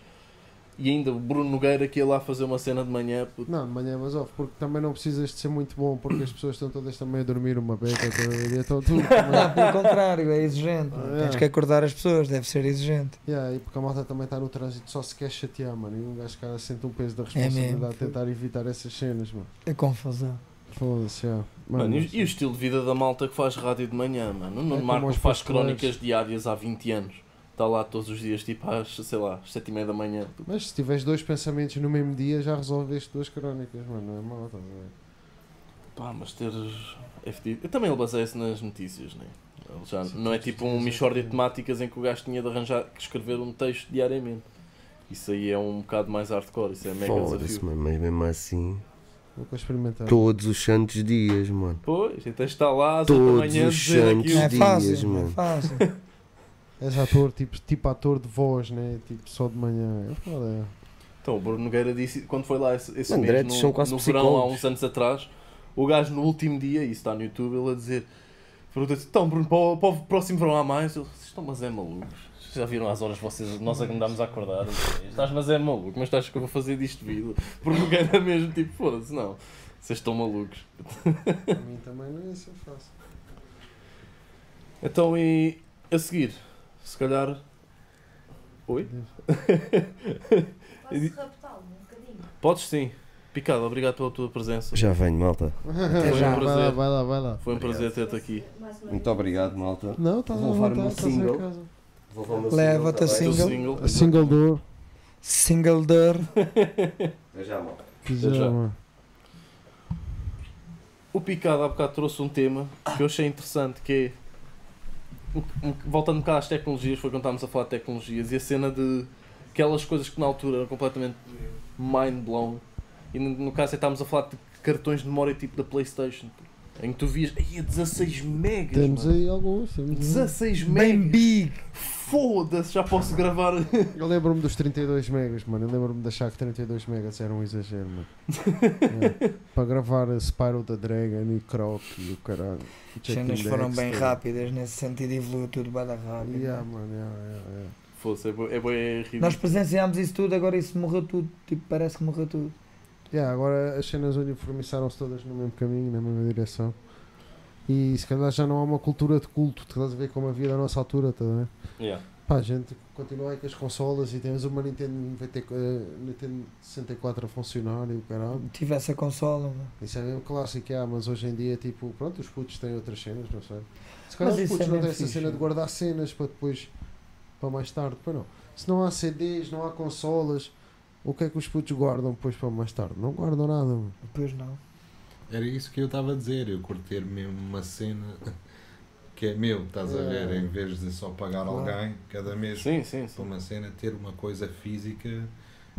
S1: E ainda o Bruno Nogueira que ia lá fazer uma cena de manhã. puto.
S4: Não, de manhã é mais off, porque também não precisas de ser muito bom, porque as pessoas estão todas também a dormir uma beca, a estão tudo.
S5: Não, pelo contrário, é exigente.
S4: É.
S5: Tens que acordar as pessoas, deve ser exigente.
S4: Yeah, e porque a malta também está no trânsito, só se quer chatear, mano. E um gajo cara sente um peso da responsabilidade
S5: mesmo.
S4: de tentar evitar essas cenas, mano.
S5: É confusão.
S4: Foda-se, yeah.
S1: Mano, e,
S4: mas-
S1: o- e o estilo de vida da malta que faz rádio de manhã, mano? O Nuno
S4: como
S1: Marco faz crónicas diárias há 20 anos. Está lá todos os dias, tipo às, sei lá, às 7 e meia da manhã.
S4: Mas se tiveres dois pensamentos no mesmo dia, já resolveste duas crónicas, mano. Não é mal, estás ver?
S1: Pá, mas teres. É fedido. Eu também ele baseia-se nas notícias, né? Ele já
S4: Sim,
S1: não é tipo um
S4: sim,
S1: mixórdia de temáticas em que o gajo tinha de arranjar que escrever um texto diariamente. Isso aí é um bocado mais hardcore, isso é mega
S2: Foda-se,
S1: desafio.
S2: mano, mas mesmo assim,
S4: Vou para experimentar.
S2: todos os santos dias, mano.
S1: Pois, então está lá às 8 da
S2: Todos os santos
S5: é
S2: dias,
S5: é
S2: mano.
S5: fácil.
S4: És ator, tipo, tipo ator de voz, né? Tipo, só de manhã. É foda, é.
S1: Então, o Bruno Nogueira disse, quando foi lá esse, esse
S2: Mano,
S1: mês, no,
S2: são quase
S1: no verão, há uns anos atrás, o gajo no último dia, e isso está no YouTube, ele a dizer, pergunta-se, então Bruno, para o, para o próximo verão há mais? Eu, vocês estão mas é malucos. Já viram as horas vocês, nós é que andámos a acordar? Estás mas é maluco, mas estás que eu vou fazer disto vida? Bruno Nogueira mesmo, tipo, foda-se, não. Vocês estão malucos.
S4: Para mim também não ia ser fácil.
S1: Então, e a seguir, se calhar... Oi?
S6: Posso raptá-lo um bocadinho?
S1: Podes sim. Picado, obrigado pela tua presença.
S2: Já venho, malta.
S1: Foi
S5: já.
S1: um prazer.
S4: vai lá, vai lá.
S1: Foi um prazer ter-te aqui.
S6: Uma
S2: Muito obrigado, malta.
S4: Não, estás a
S2: Vou levar o
S4: vontade,
S2: meu
S4: estás em
S2: single.
S5: Leva-te a
S2: single, tá
S5: Single?
S1: single.
S4: A single door.
S5: Single door.
S2: já,
S1: já. O Picado há bocado trouxe um tema que eu achei interessante, que é. voltando um bocado às tecnologias, foi quando estávamos a falar de tecnologias e a cena de aquelas coisas que na altura eram completamente mind blown. E no, no caso é estávamos a falar de cartões de memória tipo da Playstation, em que tu vias, aí 16 megas.
S4: Temos
S1: mano.
S4: aí alguns. Temos aí.
S1: 16
S5: Bem
S1: megas.
S5: big.
S1: Foda-se, já posso gravar.
S4: Eu lembro-me dos 32 megas, mano. Eu lembro-me de achar que 32 megas era um exagero, mano. É. Para gravar a Spyro the Dragon e Croc e o caralho.
S5: As cenas foram bem rápidas nesse sentido, evoluiu tudo bem rápido.
S4: Yeah, mano, yeah, yeah, yeah.
S1: Foda-se, é bem é bué ridículo.
S5: Nós presenciámos isso tudo, agora isso morreu tudo. Tipo, parece que morreu tudo.
S4: Yeah, agora as cenas uniformizaram-se todas no mesmo caminho, na mesma direção. E se calhar já não há uma cultura de culto, estás a ver como havia da nossa altura, tá a ver?
S1: Yeah.
S4: Pá, a gente continua aí com as consolas e temos uma Nintendo, 90, eh, Nintendo 64 a funcionar e o caralho.
S5: Tivesse a consola, mano.
S4: Isso é mesmo clássico, é, mas hoje em dia, tipo, pronto, os putos têm outras cenas, não sei. Se calhar
S5: Mas
S4: os putos
S5: é
S4: não têm essa cena de guardar cenas para depois, para mais tarde, para não. Se não há CDs, não há consolas, o que é que os putos guardam depois para mais tarde? Não guardam nada, mano.
S5: Depois não.
S3: Era isso que eu estava a dizer, eu curter mesmo uma cena que é meu, estás a ver?
S4: É.
S3: Em vez de só pagar
S5: Claro.
S3: alguém cada mês
S1: Sim, sim,
S3: para
S1: sim.
S3: uma cena, ter uma coisa física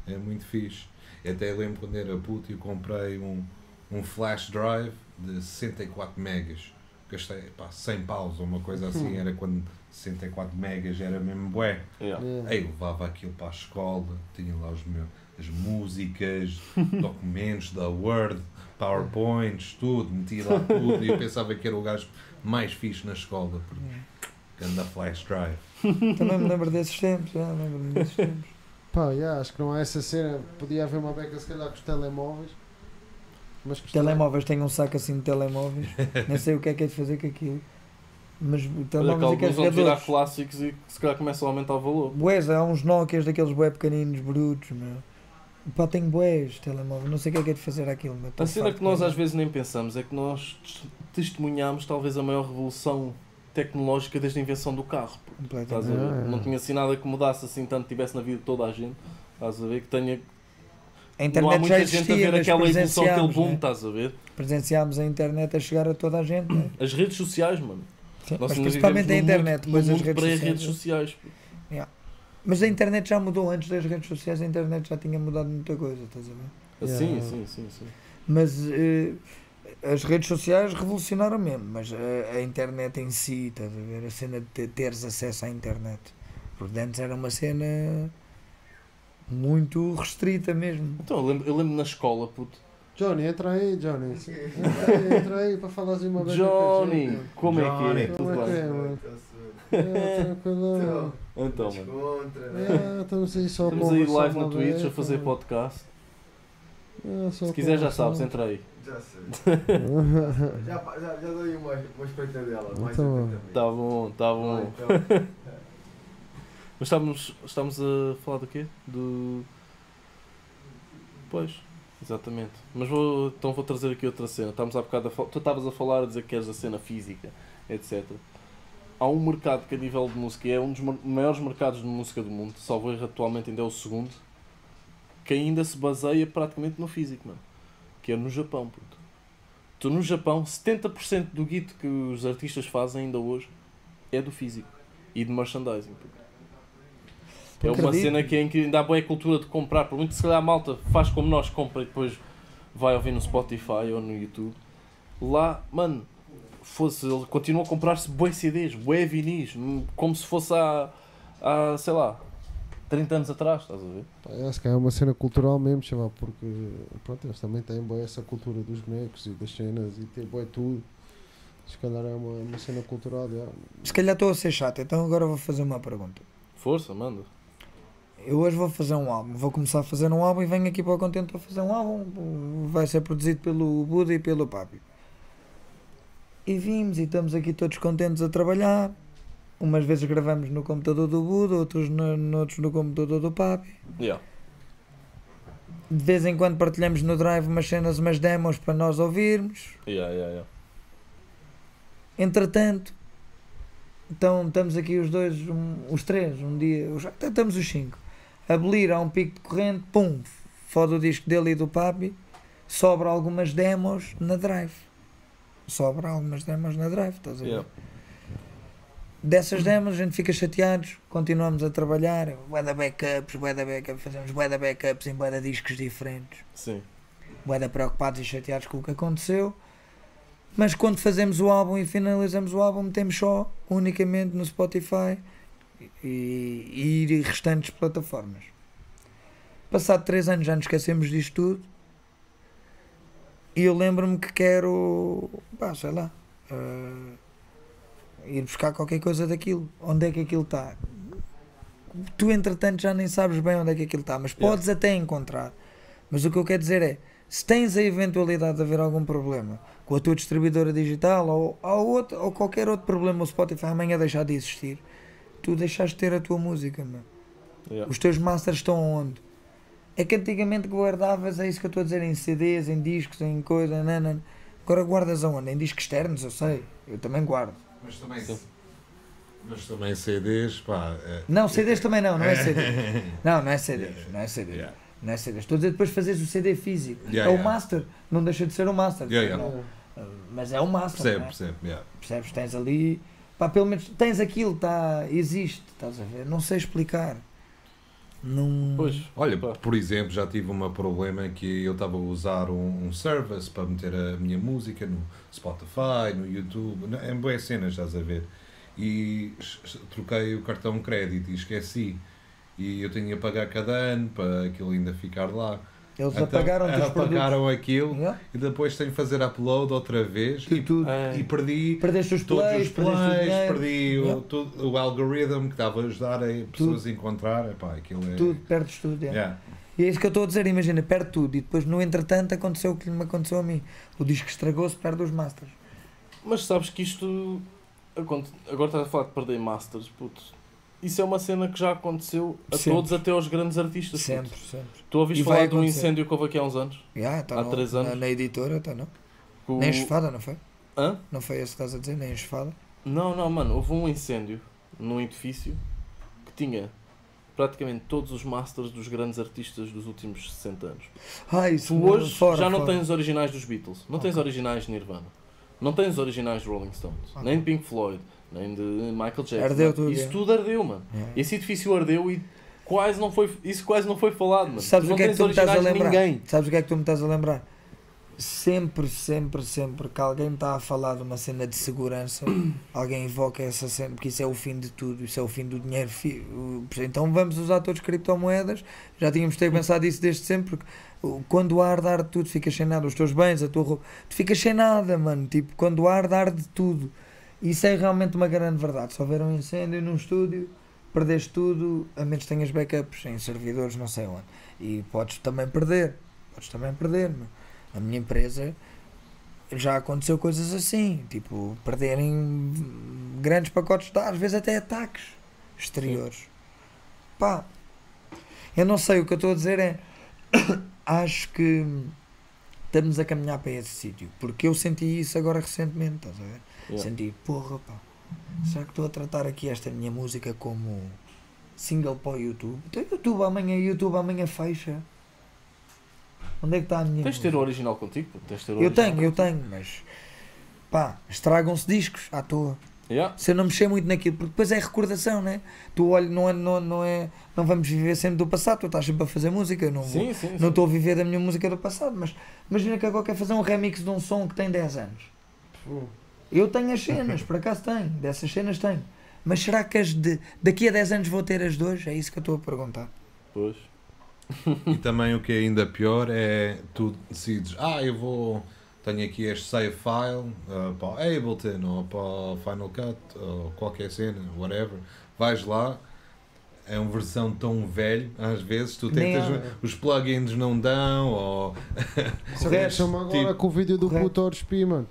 S3: é muito fixe. Eu até lembro quando era puto eu comprei um, um flash drive de 64 megas. Gastei pá, 100 paus ou uma coisa assim, era quando 64 megas era mesmo bué.
S1: Yeah.
S4: É.
S3: Aí eu levava aquilo para a escola, tinha lá os meus, as músicas, documentos da Word, PowerPoints, tudo, metia lá tudo e eu pensava que era o gajo mais fixe na escola, porque anda flash drive.
S5: Também me lembro desses tempos, já, lembro-me desses tempos.
S4: Pá, yeah, acho que não há essa cena. Podia haver uma beca, se calhar, com os telemóveis. Mas com os
S5: Telemóveis, tenho um saco assim de telemóveis, nem sei o que é que é de fazer com aquilo. Mas
S1: Olha que
S5: telemóveis e
S1: alguns vão virar
S5: carregadores.
S1: clássicos e que se calhar começam a aumentar o valor.
S5: Bués, há uns Nokias daqueles bué pequeninos, brutos, meu. Pá, tenho bués, telemóvel, não sei o que é que é de fazer aquilo, meu.
S1: A cena que nós às vezes nem pensamos é que nós testemunhamos talvez a maior revolução tecnológica desde a invenção do carro. Estás a ver?
S4: Ah, é.
S1: Não tinha assim nada que mudasse assim tanto tivesse na vida de toda a gente. Estás a ver? Que tenha.
S5: A
S1: não há
S5: internet já
S1: muita
S5: existia,
S1: gente a ver aquela evolução, aquele
S5: presenciámos,
S1: boom,
S5: né?
S1: estás a ver?
S5: presenciámos a internet a chegar a toda a gente, né?
S1: As redes sociais, mano.
S5: Sim,
S1: Nós
S5: mas principalmente a internet, depois as redes sociais.
S1: sociais. pô.
S5: Mas a internet já mudou antes das redes sociais, a internet já tinha mudado muita coisa, estás a ver?
S1: Sim,
S4: Yeah.
S1: sim, sim, sim.
S5: Mas eh, as redes sociais revolucionaram mesmo, mas a, a internet em si, estás a ver? A cena de ter- teres acesso à internet. Porque antes era uma cena muito restrita mesmo.
S1: Então, eu lembro, eu lembro na escola, puto.
S4: Johnny, entra aí, Johnny. Entra aí, entra aí para falar assim uma beca
S1: Johnny, como é que é? Tudo
S4: Como é que é, mano? É, tranquilo.
S1: Então, mano.
S6: Contra, né?
S4: É, estamos aí só
S1: Estamos aí live no Twitch a fazer
S4: mano.
S1: podcast.
S4: É,
S1: Se quiser já sabes, entra aí.
S6: Já sei. Já, já, já dou aí uma, uma espreita dela. Mais
S4: Então,
S6: 80 mil.
S1: Tá bom, tá
S6: Ah,
S1: bom.
S6: então,
S1: Mas estamos, estamos a falar do quê? Do. Pois, exatamente. Mas vou, então vou trazer aqui outra cena. Estamos bocado a Tu estavas a falar a dizer que queres a cena física, etc. Há um mercado que a nível de música é um dos maiores mercados de música do mundo, salvo erro atualmente ainda é o segundo, que ainda se baseia praticamente no físico, mano. Que é no Japão, puto. Tu no Japão, 70% do guito que os artistas fazem ainda hoje é do físico e de merchandising. puto. É uma
S5: Acredito.
S1: cena que é incrível. Ainda há boa cultura de comprar. Por muito que se calhar a malta faz como nós, compra e depois vai ouvir no Spotify ou no YouTube. Lá, mano, fosse, ele continua a comprar-se bué CDs, bué vinis, hum, como se fosse há, há, sei lá, 30 anos atrás, estás a ver?
S4: Pá, é, se calhar é uma cena cultural mesmo, chaval, porque pronto, eles também têm boa essa cultura dos bonecos e das cenas e ter boa tudo. Se calhar é uma, uma cena cultural, já.
S5: Se calhar estou a ser chato, então agora vou fazer uma pergunta.
S1: Força, manda.
S5: Eu hoje vou fazer um álbum, vou começar a fazer um álbum e venho aqui para o Contente para fazer um álbum. Vai ser produzido pelo Buda e pelo Papi. E vimos e estamos aqui todos contentes a trabalhar. Umas vezes gravamos no computador do Buda, outros no, noutros no computador do Papi.
S1: Yeah.
S5: De vez em quando partilhamos no Drive umas cenas, umas demos para nós ouvirmos.
S1: Yeah, yeah, yeah.
S5: Entretanto, então estamos aqui os dois, um- os três, um dia, até estamos os cinco, a belir a um pico de corrente, pum, foda o disco dele e do Papi, sobra algumas demos na Drive. Sobra algumas demos na Drive, estás a ver?
S1: Yeah.
S5: Dessas demos a gente fica chateados, continuamos a trabalhar, bué da backups, bué da backups, fazemos bué da backups em bué da discos diferentes
S1: Sim.
S5: bué da preocupados e chateados com o que aconteceu. Mas quando fazemos o álbum e finalizamos o álbum, temos só unicamente no Spotify e, e restantes plataformas. Passado 3 anos já nos esquecemos disto tudo. E eu lembro-me que quero, pá, sei lá, eh, ir buscar qualquer coisa daquilo. Onde é que aquilo está? Tu, entretanto, já nem sabes bem onde é que aquilo está, mas
S1: Yeah.
S5: podes até encontrar. Mas o que eu quero dizer é, se tens a eventualidade de haver algum problema com a tua distribuidora digital ou, ou, outro, ou qualquer outro problema, o Spotify amanhã deixar de existir, tu deixaste de ter a tua música, meu.
S1: Yeah.
S5: Os teus masters estão onde? É que antigamente guardavas, é isso que eu estou a dizer, em CDs, em discos, em coisa, nanana. Agora guardas aonde? Em discos externos, eu sei. Eu também guardo.
S3: Mas também,
S1: Sim.
S3: mas também CDs, pá. é-
S5: Não, CDs também não, não é CDs. Não, não é CDs, não é CDs.
S3: Yeah.
S5: Não é CDs. Estou a dizer depois fazeres o CD físico.
S3: Yeah,
S5: é o
S3: yeah.
S5: master, não deixa de ser o master.
S3: Yeah, yeah.
S5: Não, Mas é o master.
S3: Percebe,
S5: é?
S3: percebe. yeah.
S5: Percebes? Tens ali. Pá, pelo menos tens aquilo, tá, existe, estás a ver? Não sei explicar. Não.
S1: Pois.
S3: Olha,
S1: Pá.
S3: por exemplo, já tive um problema que eu estava a usar um, um service para meter a minha música no Spotify, no YouTube, em boas cenas, estás a ver? E troquei o cartão crédito e esqueci. E eu tinha a pagar cada ano para aquilo ainda ficar lá.
S5: Eles
S3: Então,
S5: apagaram-te os produtos.
S3: apagaram aquilo
S5: Yeah.
S3: e depois tenho que fazer upload outra vez e,
S5: tu-
S1: É.
S3: e perdi
S5: Perdeste os
S3: todos
S5: plays,
S3: os
S5: o
S3: plays, perdi o,
S5: Yeah.
S3: tudo- o algoritmo que estava a ajudar a pessoas a encontrar. Epá, aquilo é.
S5: tudo, perdes tudo. yeah.
S3: Yeah.
S5: E é isso que eu estou a dizer, imagina, perde tudo e depois no entretanto aconteceu o que me aconteceu a mim. O disco estragou-se, perde os masters.
S1: Mas sabes que isto. Agora estás a falar de perder masters, puto. Isso é uma cena que já aconteceu a
S5: Sempre.
S1: todos, até aos grandes artistas. puto.
S5: Sempre, sempre.
S1: Tu ouviste
S5: E
S1: falar de um incêndio que houve aqui há uns anos?
S5: Yeah, tá
S1: Há
S5: no-
S1: três
S5: na-
S1: anos.
S5: Na, editora, tá, não?
S1: O-
S5: Nem enxofada, não foi?
S1: Hã?
S5: Não foi esse que estás a dizer, nem enxofada?
S1: Não, não, mano. Houve um incêndio num edifício que tinha praticamente todos os masters dos grandes artistas dos últimos 60 anos.
S5: Ah, isso
S1: Tu hoje
S5: fora,
S1: já não
S5: fora.
S1: tens originais dos Beatles, não tens
S5: Ok.
S1: originais de Nirvana, não tens originais de Rolling Stones,
S5: Ok.
S1: nem de Pink Floyd, nem de Michael Jackson.
S5: Ardeu tudo,
S1: Isso
S5: é.
S1: tudo ardeu, mano.
S5: Yeah.
S1: Esse edifício ardeu e quase não foi, isso quase não foi falado, mano.
S5: Sabes
S1: Tu
S5: o que é que tu me estás a lembrar?
S1: Ninguém.
S5: Sabes o que é que tu me estás a lembrar? Sempre, sempre, sempre que alguém está a falar de uma cena de segurança, alguém invoca essa cena, porque isso é o fim de tudo, isso é o fim do dinheiro. Então vamos usar todos criptomoedas. Já tínhamos ter pensado isso desde sempre. Porque quando arde, arde tudo, ficas sem nada. Os teus bens, a tua roupa, tu ficas sem nada, mano. Tipo, quando arde, arde tudo. Isso é realmente uma grande verdade. Se houver um incêndio num estúdio, perdeste tudo, a menos que tenhas backups em servidores, não sei onde. E podes também perder. Podes também perder. A minha empresa já aconteceu coisas assim, tipo, perderem grandes pacotes de dados, às vezes até ataques exteriores. Pá, eu não sei, o que eu estou a dizer é acho que estamos a caminhar para esse sítio, porque eu senti isso agora recentemente, estás a ver?
S1: Yeah.
S5: Senti, porra, pá, será que estou a tratar aqui esta minha música como single para o YouTube? Então YouTube amanhã, YouTube amanhã fecha. Onde é que está a minha
S1: Tens de ter o original contigo, tens ter o
S5: Eu tenho, eu
S1: contigo.
S5: tenho, mas pá, estragam-se discos à toa.
S1: Yeah.
S5: Se eu não mexer muito naquilo, porque depois é recordação, né? Tu olha, não é, não, não é, não vamos viver sempre do passado, tu estás sempre a fazer música, eu não
S1: sim, sim.
S5: não estou a viver da minha música do passado, mas imagina que agora quer fazer um remix de um som que tem 10 anos. Eu tenho as cenas, por acaso tenho, dessas cenas tenho. Mas será que as de daqui a 10 anos vou ter as duas? É isso que eu estou a perguntar.
S1: Pois.
S3: E também o que é ainda pior é tu decides, ah, eu vou. Tenho aqui este save file ah, para o Ableton ou para o Final Cut ou qualquer cena, whatever. Vais lá, é uma versão tão velho, às vezes tu
S5: Nem
S3: tentas,
S5: há.
S3: os plugins não dão, ou
S4: Isso é chama agora
S3: Tipo,
S4: com o vídeo do
S5: correto.
S4: puto Orspi, mano.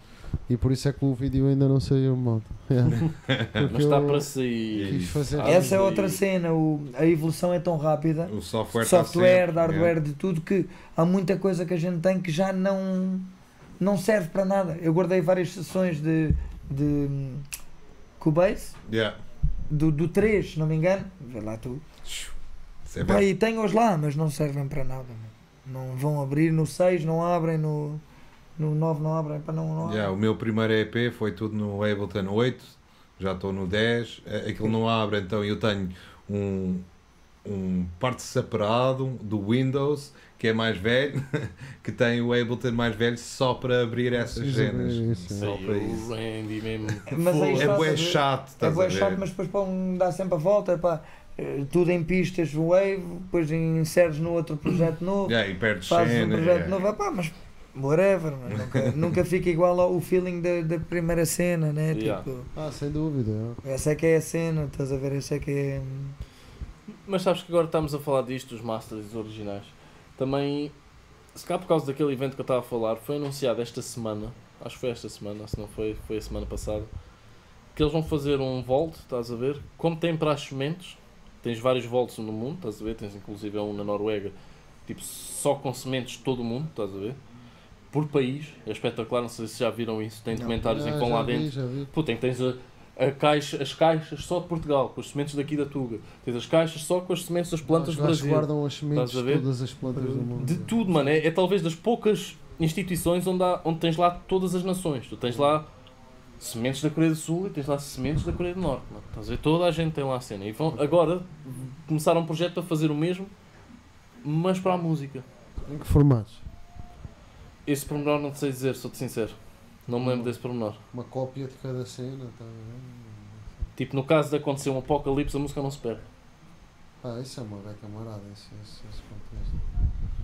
S4: E por isso é que o vídeo ainda não saiu, malta. Yeah. Porque
S1: Mas está para sair.
S5: Essa é outra
S1: aí-
S5: cena, o, a evolução é tão rápida.
S3: o software está
S5: software, hardware,
S3: yeah.
S5: de tudo, que há muita coisa que a gente tem que já não, não serve para nada. Eu guardei várias sessões de, de Cubase,
S3: Yeah.
S5: do, do 3, se não me engano, vê lá tu.
S3: É
S5: Pá,
S3: verdade.
S5: e tenho-os lá, mas não servem para nada. Não vão abrir no 6, não abrem, no, no 9 não abrem, para não, não abrem.
S3: Yeah, o meu primeiro EP foi tudo no Ableton 8, já estou no 10, eh, aquilo não abre, então eu tenho um, um parte separado do Windows, que é mais velho, que tem o Ableton mais velho só para abrir essas
S4: Sim,
S3: cenas.
S4: isso,
S3: Só para
S1: o
S3: isso.
S1: Randy mesmo.
S5: Mas aí
S3: É
S5: está,
S3: bué chato,
S5: É bué chato, mas depois pão, dá sempre a volta, pá, eh, tudo em pistas, wave, depois inseres no outro projeto novo.
S3: Yeah, e perdes
S5: fazes um
S3: cena.
S5: projeto
S3: yeah.
S5: novo, epá, mas whatever, mano, nunca, nunca fica igual ao feeling da, da primeira cena, né?
S1: Yeah.
S5: Tipo,
S4: Ah, sem dúvida.
S5: essa é que é a cena, estás a ver? Essa é que é.
S1: Mas sabes que agora estamos a falar disto, dos masters originais. Também, se cá por causa daquele evento que eu estava a falar, foi anunciado esta semana, acho que foi esta semana, se não foi, foi a semana passada, que eles vão fazer um vault, estás a ver? Como tem para as sementes, tens vários vaults no mundo, estás a ver? Tens inclusive um na Noruega, tipo só com sementes de todo o mundo, estás a ver? Por país, é espetacular, não sei se já viram isso, tem
S5: Não.
S1: documentários em que vão lá
S4: vi,
S1: dentro.
S4: já vi.
S1: Puta, tens a, a caixa, as caixas só de Portugal, com as sementes daqui da Tuga. Tens as caixas só com as sementes das plantas do Brasil.
S4: guardam as sementes de todas as plantas do mundo.
S1: De tudo, mano. É, é talvez das poucas instituições onde, há, onde tens lá todas as nações. Tu tens lá sementes da Coreia do Sul e tens lá sementes da Coreia do Norte. Mano. Estás a ver? Toda a gente tem lá a cena. E vão, agora começaram um projeto para fazer o mesmo, mas para a música.
S4: Em que formatos?
S1: Esse pormenor não sei dizer, sou-te sincero. Não me lembro desse pormenor.
S4: Uma cópia de cada cena, tá?
S1: Tipo, no caso de acontecer um apocalipse, a música não se perde.
S4: Ah, isso é uma beca camarada, esse, esse, esse contexto.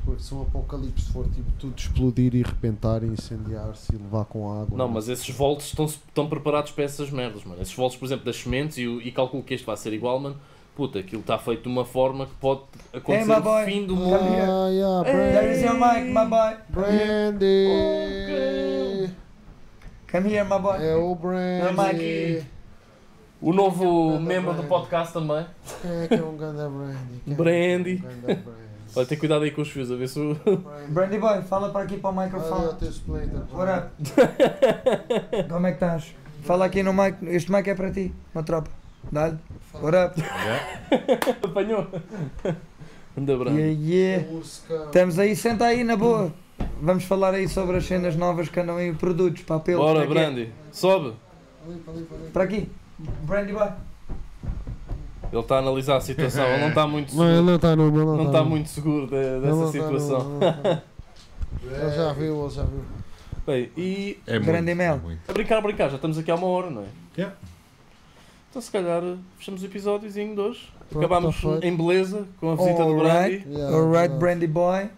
S4: Porque se um apocalipse for tipo tudo explodir e repentar e incendiar-se e levar com água.
S1: Não, mas esses volts estão, estão preparados para essas merdas, mano. Esses volts, por exemplo, das sementes, e, e calculo que este vai ser igual, mano. Puta, aquilo está feito de uma forma que pode acontecer
S5: my
S1: o
S5: boy.
S1: fim do mundo.
S4: Ah, yeah,
S5: There is your mic, my
S4: Brandy.
S5: boy.
S4: Brandy.
S5: Come here, my boy.
S4: É o Brandy.
S5: mic.
S1: O novo
S4: Ganda
S1: membro do
S4: Brandy.
S1: podcast também.
S4: Quem é que é um ganda Brandy? Quem é
S1: Brandy.
S4: que é um Brandy?
S1: Olha, tem cuidado aí com os fios, a ver se o.
S4: Brandy.
S5: Brandy Boy, fala para aqui para o
S4: Olha o
S5: microfone.
S4: splitter.
S5: What up? Como é que estás? Fala aqui no mic. Este mic é para ti, uma tropa. Dá-lhe. What up?
S1: Apanhou. Anda branco.
S5: Yeah, yeah. Estamos aí, senta aí na boa. Vamos falar aí sobre as cenas novas que andam aí, produtos, papel.
S1: Bora,
S5: para aqui.
S1: Brandy. Sobe.
S5: Para aqui. Brandy Boy.
S1: Ele está a analisar a situação. Ele não está muito
S4: Não, ele
S1: seguro.
S4: não está no meu.
S1: Não está muito seguro de- dessa
S4: não
S1: situação.
S4: tá. Ele já viu, ele já viu.
S1: Bem, e
S3: É
S5: Grande
S3: muito,
S5: mel.
S3: é muito.
S1: a brincar, a brincar, já estamos aqui há uma hora, não é?
S3: Yeah.
S1: Então se calhar fechamos o episódiozinho de hoje.
S4: Pronto,
S1: Acabámos
S4: tá feito.
S1: em beleza com a visita do
S5: Alright.
S1: Brandy.
S4: Yeah,
S5: Alright,
S4: yeah.
S5: Brandy Boy.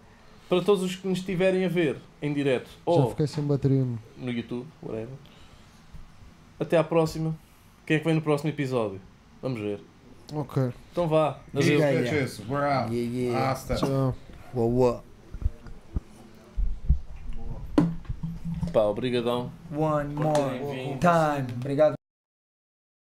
S1: Para todos os que nos estiverem a ver em direto
S4: Já
S1: ou
S4: fiquei sem bateria. meu.
S1: no YouTube, whatever. Até à próxima. Quem é que vem no próximo episódio? Vamos ver.
S4: Ok.
S1: Então vá. Adeus.
S5: Yeah, yeah.
S3: Bitches, we're out.
S5: Yeah, yeah.
S3: Hasta.
S4: Tchau.
S5: Wow, wow.
S1: Pá, obrigadão.
S5: One more time. Obrigado.